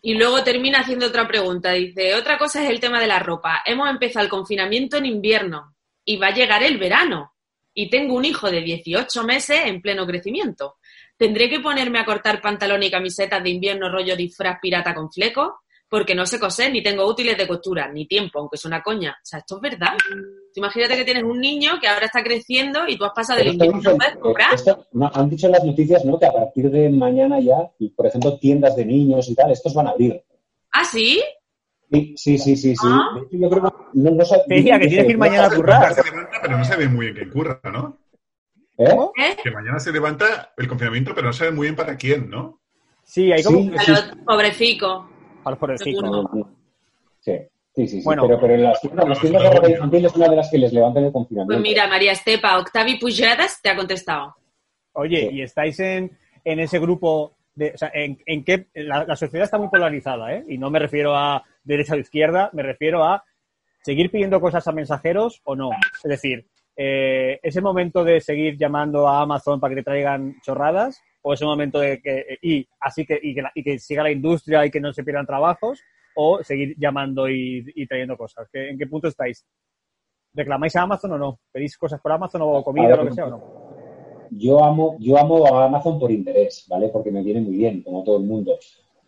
Y luego termina haciendo otra pregunta. Dice, otra cosa es el tema de la ropa. Hemos empezado el confinamiento en invierno y va a llegar el verano. Y tengo un hijo de 18 meses en pleno crecimiento. ¿Tendré que ponerme a cortar pantalón y camisetas de invierno rollo disfraz pirata con flecos? Porque no sé coser, ni tengo útiles de costura, ni tiempo, aunque es una coña. O sea, esto es verdad. Tú imagínate que tienes un niño que ahora está creciendo y tú has pasado del invierno puedes comprar. esto- no, han dicho en las noticias ¿no? que a partir de mañana ya, y, por ejemplo, tiendas de niños y tal, estos van a abrir. ¿Ah, sí? Sí, sí, sí, sí. sí. Ah. De hecho, yo creo que no, no que tienes que ir mañana a currar. Se levanta, pero no se ve muy bien que curra, ¿no? ¿Eh? ¿Eh? Que mañana se levanta el confinamiento, pero no se ve muy bien para quién, ¿no? Sí, hay como... Sí. A los pobrecitos. A los pobrecitos. Seguro. Sí, sí, sí. sí. Bueno. pero, pero en las tiendas, las tiendas de ropa infantil es una de las que les levantan el confinamiento. Pues mira, María Estepa, Octavi Pujadas te ha contestado. Oye, Sí. y estáis en, en ese grupo de... O sea, en, en qué... La, la sociedad está muy polarizada, ¿eh? Y no me refiero a derecha o izquierda, me refiero a ¿seguir pidiendo cosas a mensajeros o no? Es decir, eh, ¿es el momento de seguir llamando a Amazon para que te traigan chorradas? ¿O es el momento de que, y así que, y que, y que siga la industria y que no se pierdan trabajos? ¿O seguir llamando y, y trayendo cosas? ¿Qué- ¿En qué punto estáis? ¿Reclamáis a Amazon o no? ¿Pedís cosas por Amazon o comida o lo que sea o no? Yo amo, yo amo a Amazon por interés, ¿vale? Porque me viene muy bien, como todo el mundo.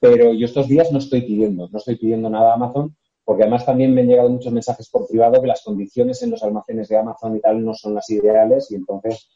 Pero yo estos días no estoy pidiendo, no estoy pidiendo nada a Amazon, porque además también me han llegado muchos mensajes por privado que las condiciones en los almacenes de Amazon y tal no son las ideales y entonces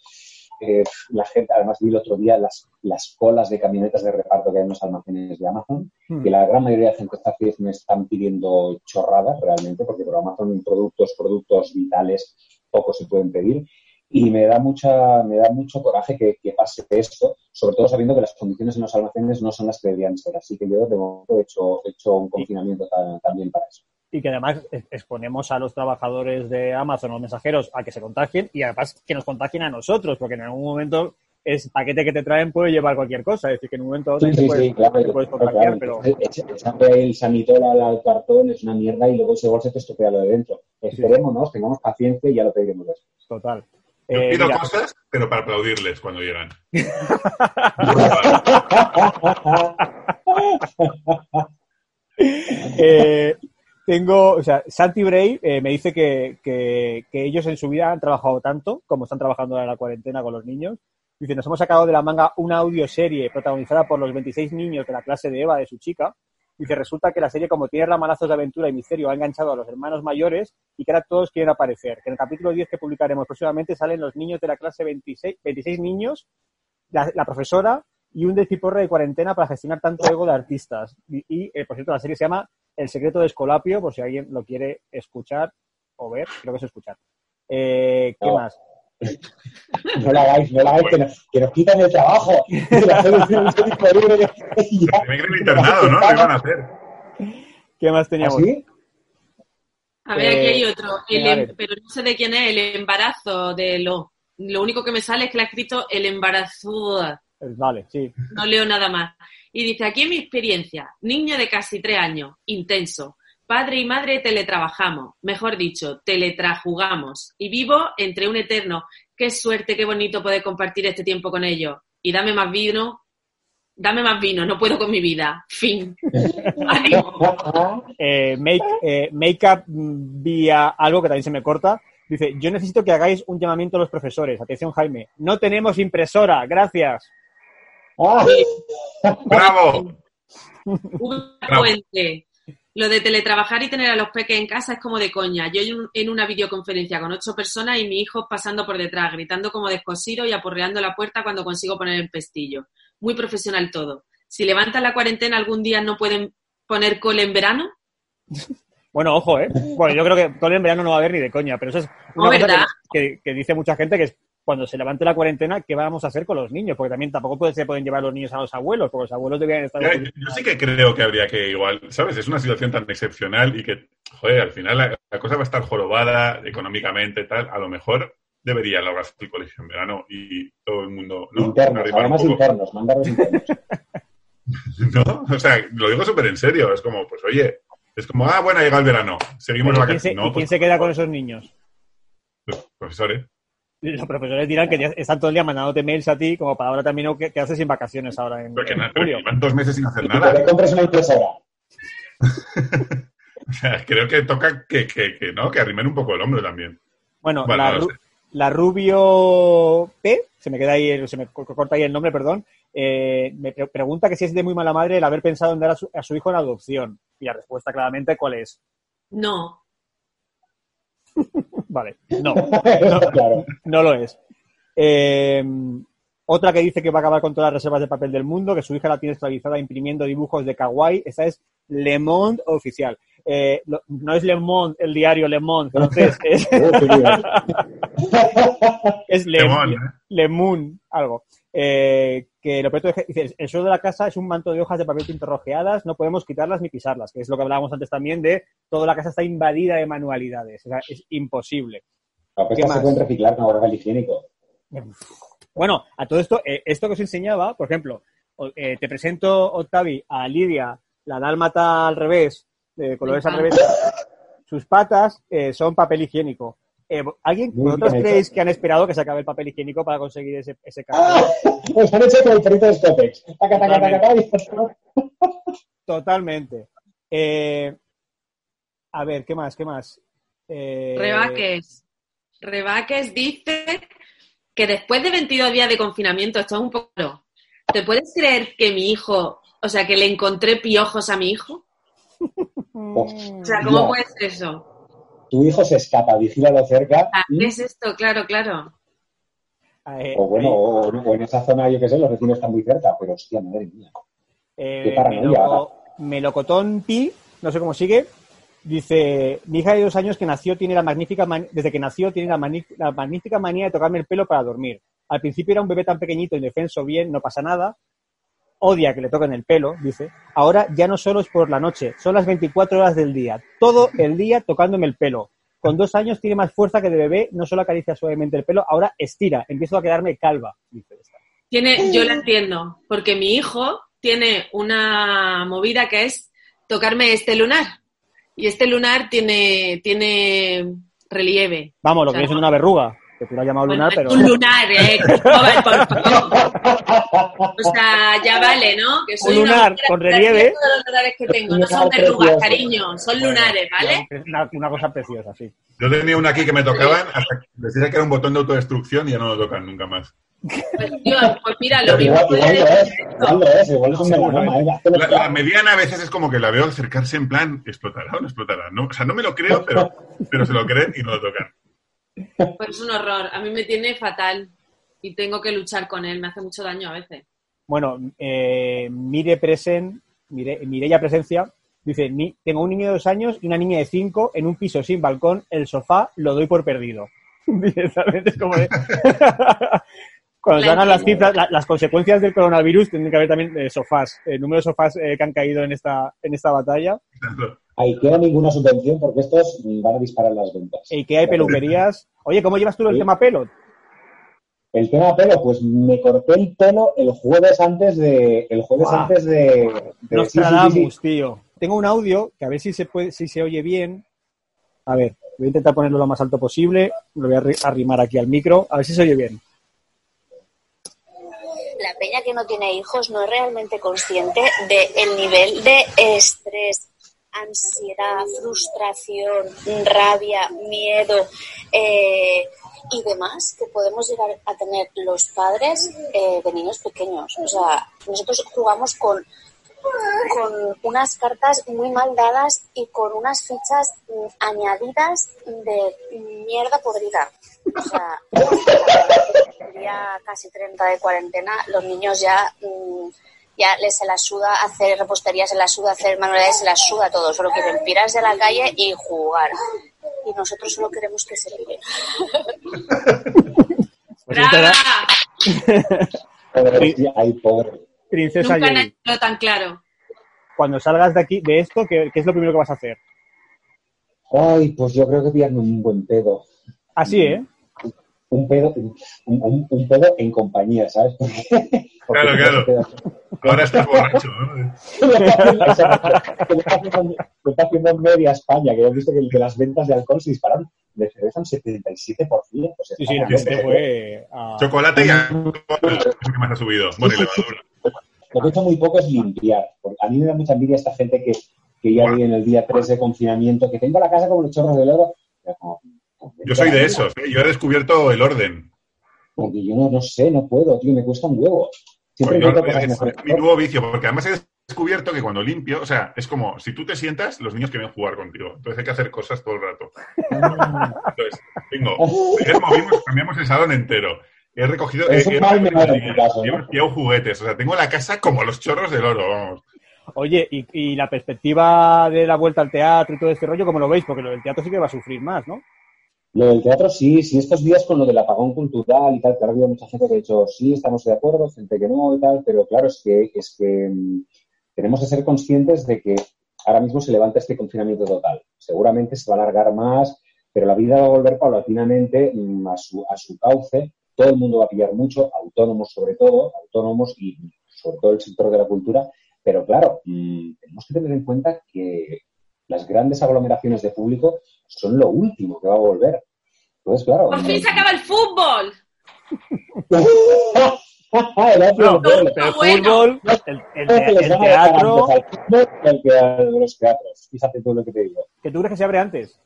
eh, la gente, además vi el otro día las, las colas de camionetas de reparto que hay en los almacenes de Amazon, Hmm. que la gran mayoría de está, me están pidiendo chorradas realmente, porque por Amazon productos, productos vitales, poco se pueden pedir. Y me da mucha, me da mucho coraje que, que pase esto, sobre todo sabiendo que las condiciones en los almacenes no son las que deberían ser. Así que yo de momento he hecho, he hecho un confinamiento ta- también para eso. Y que además ex- exponemos a los trabajadores de Amazon o los mensajeros a que se contagien y además que nos contagien a nosotros, porque en algún momento ese paquete que te traen puede llevar cualquier cosa, es decir, que en un momento dado Sí, te, sí, puedes, sí, claro. te puedes contagiar, claro. pero Echa- Echarle el sanitol al, al cartón es una mierda y luego ese bolso te estropea lo de dentro. Esperémonos, tengamos paciencia y ya lo pediremos después. total. Yo Eh, pido mira, cosas, pero para aplaudirles cuando llegan. (laughs) (laughs) eh, tengo, o sea, Santi Bray eh, me dice que, que- ellos en su vida han trabajado tanto como están trabajando ahora en la cuarentena con los niños. Dice, nos hemos sacado de la manga una audioserie protagonizada por los 26 niños de la clase de Eva, de su chica. Dice, resulta que la serie, como tiene ramalazos de aventura y misterio, ha enganchado a los hermanos mayores y que ahora todos quieren aparecer. Que en el capítulo 10 que publicaremos próximamente salen los niños de la clase 26, 26 niños, la, profesora y un deciporre de cuarentena para gestionar tanto ego de artistas. Y, y, eh, por cierto, la serie se llama El secreto de Escolapio, por si alguien lo quiere escuchar o ver, creo que es escuchar. Eh, ¿Qué No. más? (laughs) No lo hagáis, no lo hagáis, que nos, que nos quitan el trabajo. (laughs) Que la disponible. Me internado, ¿no? ¿Qué van a hacer? ¿Qué más teníamos? ¿Así? A ver, aquí Eh, hay otro, el dale. pero no sé de quién es, el embarazo de lo. Lo único que me sale es que le ha escrito el embarazo. Eh, Vale, sí. No leo nada más. Y dice, aquí en mi experiencia, niño de casi tres años, intenso. Padre y madre teletrabajamos, mejor dicho, teletrajugamos. Y vivo entre un eterno. Qué suerte, qué bonito poder compartir este tiempo con ellos. Y dame más vino, dame más vino, no puedo con mi vida. Fin. (laughs) Eh, make, eh, Makeup vía algo que también se me corta. Dice, yo necesito que hagáis un llamamiento a los profesores. Atención, Jaime. No tenemos impresora, gracias. Ah, ¡Bravo! Lo de teletrabajar y tener a los peques en casa es como de coña. Yo en un- en una videoconferencia con ocho personas y mi hijo pasando por detrás, gritando como descosido y aporreando la puerta cuando consigo poner el pestillo. Muy profesional todo. Si levantan la cuarentena algún día no pueden poner cole en verano. Bueno, ojo, ¿eh? Bueno, yo creo que todo el verano no va a haber ni de coña, pero eso es una No, cosa ¿verdad? que, que- que dice mucha gente que es cuando se levante la cuarentena, ¿qué vamos a hacer con los niños? Porque también tampoco puede- se pueden llevar los niños a los abuelos, porque los abuelos deberían estar... Yo, yo sí que creo que habría que igual, ¿sabes? Es una situación tan excepcional y que, joder, al final la, la cosa va a estar jorobada económicamente, tal. A lo mejor debería lograrse el colegio en verano y todo el mundo, ¿no? internos, además poco. internos, mandarlos internos. (laughs) ¿No? O sea, lo digo súper en serio. Es como, pues oye, es como, ah, bueno, llega el verano, seguimos Pero de ¿quién se, vacaciones. No, y quién pues, se queda con esos niños? Los profesores. Los profesores dirán que ya están todo el día mandándote mails a ti, como para ahora también, ¿qué, qué haces sin vacaciones ahora en, Pero que, en pero que julio? llevan dos meses sin hacer Y que nada. te compres una impresora. (laughs) O sea, creo que toca que, que, que no, que arrimen un poco el hombro también. Bueno, Bueno, la, no lo Ru- sé. la Rubio P, se me queda ahí, el- se me co- corta ahí el nombre, perdón, eh, me pre- pregunta que si es de muy mala madre el haber pensado en dar a su, a su hijo en adopción. Y la respuesta claramente, ¿cuál es? No. (laughs) Vale, (laughs) no, claro. no lo es. Eh, otra que dice que va a acabar con todas las reservas de papel del mundo, que su hija la tiene esclavizada imprimiendo dibujos de kawaii. Esta es Le Monde oficial. Eh, lo- no es Le Monde, el diario Le Monde francés, (laughs) es, Oh, es Le, mono, Le- ¿eh? Le Moon, algo. Eh, que lo peor dice, el suelo de la casa es un manto de hojas de papel pintorrojeadas, no podemos quitarlas ni pisarlas, que es lo que hablábamos antes también de toda la casa está invadida de manualidades, o sea, es imposible. No, pues ¿Qué estas se pueden reciclar con papel higiénico. Bueno, a todo esto, eh, esto que os enseñaba, por ejemplo, eh, te presento, Octavi, a Lidia, la dálmata al revés, de colores al revés, sus patas eh, son papel higiénico. Eh, ¿Alguien, Muy vosotros creéis que han esperado que se acabe el papel higiénico para conseguir ese, ese ¡Ah! Pues han hecho taca, taca, taca, y- Totalmente. Eh, a ver, ¿qué más? ¿Qué más? Eh, Rebaques. Rebaques dice que después de 22 días de confinamiento, esto es un poco... ¿Te puedes creer que mi hijo, o sea, que le encontré piojos a mi hijo? (laughs) O sea, ¿cómo puede ser eso? Tu hijo se escapa, vigílalo cerca. Ah, y- ¿Qué es esto? Claro, claro. eh, O bueno, o, o en esa zona, yo qué sé, los vecinos están muy cerca, pero hostia, madre mía. Eh, Qué paranoia, Meloco- Melocotón Pi, no sé cómo sigue, dice, mi hija de dos años que nació tiene la magnífica man- desde que nació tiene la, mani- la magnífica manía de tocarme el pelo para dormir. Al principio era un bebé tan pequeñito, indefenso, bien, no pasa nada. Odia que le toquen el pelo, dice. Ahora ya no solo es por la noche, son las 24 horas del día. Todo el día tocándome el pelo. Con dos años tiene más fuerza que de bebé, no solo acaricia suavemente el pelo, ahora estira, empiezo a quedarme calva, dice esta. Tiene, yo la entiendo, porque mi hijo tiene una movida que es tocarme este lunar. Y este lunar tiene, tiene relieve. Vamos, lo O sea, que es una verruga, que tú lo has llamado Bueno, lunar, pero... un lunar, ¿eh? Cristóbal, por favor. O sea, ya vale, ¿no? Que soy Un una lunar con relieve. todos los lunares que tengo. No son verrugas, cariño, son lunares, ¿vale? Una, una cosa preciosa, sí. Yo tenía una aquí que me tocaban hasta que decía que era un botón de autodestrucción y ya no lo tocan nunca más. Pues, tío, pues mira, lo mismo Igual, puede igual lo es, decir igual lo es, igual es un melanoma. Hazte La, los la mediana a veces es como que la veo acercarse en plan, ¿explotará o no explotará? No, o sea, no me lo creo, pero, pero se lo creen y no lo tocan. Pues es un horror. A mí me tiene fatal y tengo que luchar con él. Me hace mucho daño a veces. Bueno, eh, Mire Presen, Mire, Mireia Presencia, dice, "Ni- tengo un niño de dos años y una niña de cinco en un piso sin balcón, el sofá lo doy por perdido. (laughs) Directamente es como de... (laughs) Cuando se hagan las cifras, la- las consecuencias del coronavirus, tienen que haber también eh, sofás, el número de sofás eh, que han caído en esta, en esta batalla. Ahí queda ninguna subvención porque estos van a disparar las ventas. Y que hay peluquerías. Oye, ¿cómo llevas tú el Sí. tema pelo? El tema pelo, pues me corté el pelo el jueves antes de. El jueves antes de. de- Nostradamus, sí, sí. tío. Tengo un audio que a ver si se puede, si se oye bien. A ver, voy a intentar ponerlo lo más alto posible. Lo voy a arri- arrimar aquí al micro, a ver si se oye bien. la peña que no tiene hijos no es realmente consciente del nivel de estrés, ansiedad, frustración, rabia, miedo eh, y demás que podemos llegar a tener los padres eh, de niños pequeños. O sea, nosotros jugamos con con unas cartas muy mal dadas y con unas fichas mm, añadidas de mierda podrida. O sea, día casi 30 de cuarentena, los niños ya, mm, ya les se la suda hacer repostería, se la suda hacer manualidades, se la suda todo. Solo quieren pirarse a la calle y jugar. Y nosotros solo queremos que se piren. (laughs) Pues ¡Brava! ay, pobre. Princesa Nunca hecho tan claro. Cuando salgas de aquí, de esto, ¿qué, qué es lo primero que vas a hacer? Ay, pues yo creo que pillarme un buen pedo. Así, ¿eh? Un pedo, un, un- un pedo en compañía, ¿sabes? (laughs) Porque- Claro, claro. Ahora estás borracho, ¿no? (laughs) me está haciendo, media España, que he visto que, que las ventas de alcohol se disparan de cerveza un 77%. Pues Sí, sí, gente ganando. fue a... Chocolate y alcohol es lo que más ha subido. Bueno, y levadura. Lo que he hecho muy poco es limpiar. porque a mí me da mucha envidia esta gente que, que ya vive en el día 3 de confinamiento, que tenga la casa como los chorros del oro. Pero como- Yo soy de esos. ¿eh? Yo he descubierto el orden. Porque yo no, no sé, no puedo, tío, me cuesta un huevo. Siempre Pues yo- cosas es mi nuevo vicio, porque además he descubierto que cuando limpio, o sea, es como si tú te sientas, los niños quieren jugar contigo. Entonces hay que hacer cosas todo el rato. Entonces, tengo, ayer movimos, cambiamos el salón entero. He recogido. Es he- he- mal caso, ¿no? juguetes. O sea, tengo la casa como los chorros del oro, vamos. Oye, y, y la perspectiva de la vuelta al teatro y todo este rollo, ¿cómo lo veis? Porque lo del teatro sí que va a sufrir más, ¿no? Lo del teatro sí, sí, estos días con lo del apagón cultural y tal, ahora ha habido mucha gente que ha dicho sí, estamos de acuerdo, gente que no y tal, pero claro, es que, es que mm, tenemos que ser conscientes de que ahora mismo se levanta este confinamiento total. Seguramente se va a alargar más, pero la vida va a volver paulatinamente mm, a su, a su cauce. Todo el mundo va a pillar mucho, autónomos sobre todo, autónomos y sobre todo el sector de la cultura. Pero claro, mm, tenemos que tener en cuenta que las grandes aglomeraciones de público son lo último que va a volver. Entonces, claro. ¡Por fin se acaba el fútbol! (laughs) el otro No, el bueno. fútbol, el, el el teatro, fútbol que a los teatros. Fíjate tú lo que te digo. que tú crees que se abre antes.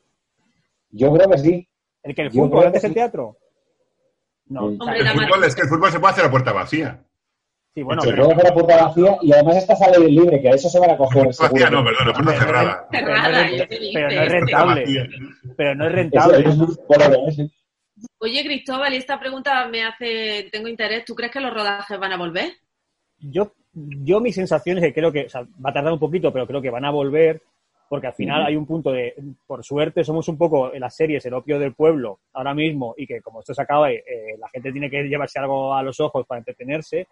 Yo creo que sí. El que el fútbol antes que el sí. teatro. No, Hombre, El fútbol, es que el fútbol se puede hacer a puerta vacía. Sí, bueno, Se pero, puede hacer a puerta vacía y además esta sale libre, que a eso se van a coger. (laughs) Vacía no, perdón, a puerta Pero no cerrada. pero no es Cerrada, rent- ¿yo qué pero no es rentable. Pero no es Eso rentable. ¿eh? Oye, Cristóbal, y esta pregunta me hace, tengo interés. ¿Tú crees que los rodajes van a volver? Yo, yo mi sensación es que creo que, o sea, va a tardar un poquito, pero creo que van a volver, porque al final hay un punto de, por suerte, somos un poco en las series el opio del pueblo ahora mismo, y que como esto se acaba, eh, la gente tiene que llevarse algo a los ojos para entretenerse.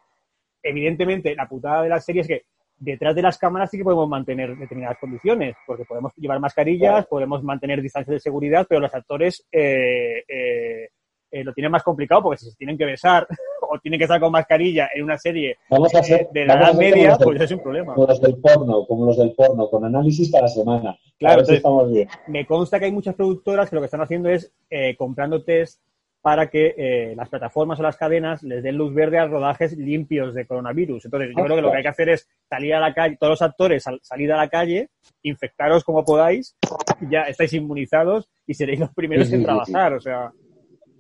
Evidentemente, la putada de la serie es que detrás de las cámaras sí que podemos mantener determinadas condiciones, porque podemos llevar mascarillas, podemos mantener distancia de seguridad, pero los actores eh, eh, eh, lo tienen más complicado, porque si se tienen que besar (laughs) o tienen que estar con mascarilla en una serie Vamos a ser, de la edad media, del- pues es un problema. como los del porno, como los del porno, con análisis cada semana. Claro, si entonces- estamos bien. Me consta que hay muchas productoras que lo que están haciendo es eh, comprando test para que eh, las plataformas o las cadenas les den luz verde a rodajes limpios de coronavirus. Entonces, yo creo que lo que hay que hacer es salir a la calle, todos los actores sal- salir a la calle, infectaros como podáis, ya estáis inmunizados y seréis los primeros Sí, sí, en sí, trabajar. O sea,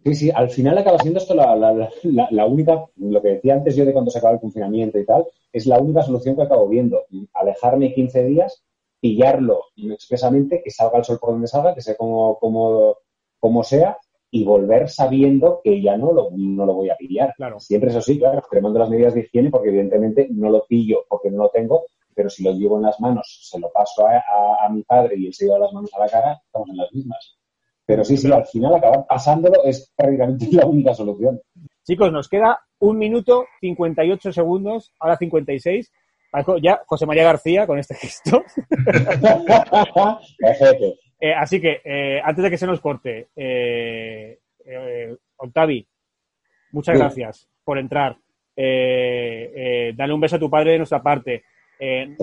Sí, sí, al final acaba siendo esto la, la, la, la única, lo que decía antes yo de cuando se acaba el confinamiento y tal, es la única solución que acabo viendo. Alejarme 15 días, pillarlo expresamente, que salga el sol por donde salga, que sea como, como, como sea, y volver sabiendo que ya no lo, no lo voy a pillar. Claro. Siempre eso sí, claro, extremando las medidas de higiene, porque evidentemente no lo pillo porque no lo tengo, pero si lo llevo en las manos, se lo paso a, a- a mi padre y él se lleva las manos a la cara, estamos en las mismas. Pero sí, sí, al final acabar pasándolo es prácticamente (laughs) la única solución. chicos, nos queda un minuto 58 segundos, ahora 56. Ya José María García con este gesto. (laughs) (laughs) Eh, así que, eh, antes de que se nos corte, eh, eh, Octavi, muchas gracias por entrar. Eh, eh, dale un beso a tu padre de nuestra parte. Eh,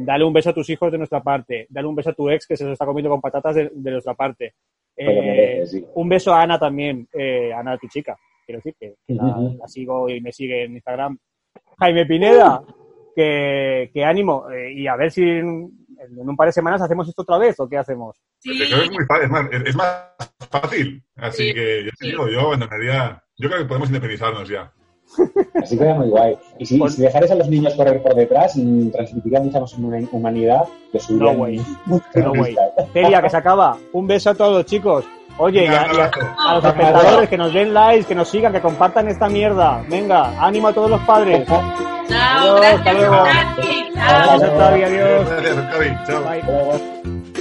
dale un beso a tus hijos de nuestra parte. Dale un beso a tu ex que se lo está comiendo con patatas de, de nuestra parte. Eh, sí. un beso a Ana también, eh, Ana, tu chica. Quiero decir que, que la, sigo y me sigue en Instagram. Jaime Pineda, que, que ánimo. eh, y a ver si en, un par de semanas hacemos esto otra vez o qué hacemos. Sí, que es muy fácil, es más, es- más fácil. Así Sí, que yo te digo, yo abandonaría. Yo creo que podemos independizarnos ya. Así queda muy guay. Y si, Pues- si dejares a los niños correr por detrás, mm, transmitiría mucha más huma- humanidad que (laughs) No way. No way. Celia, que se acaba. Un beso a todos, chicos. Oye, y a, y a- a los Venga, espectadores que nos den likes, que nos sigan, que compartan esta mierda. Venga, ánimo a todos los padres. Chao, Adiós, hasta gracias, luego. Francis, chao. Gracias, Octavi, adiós. Gracias. Chao. Bye.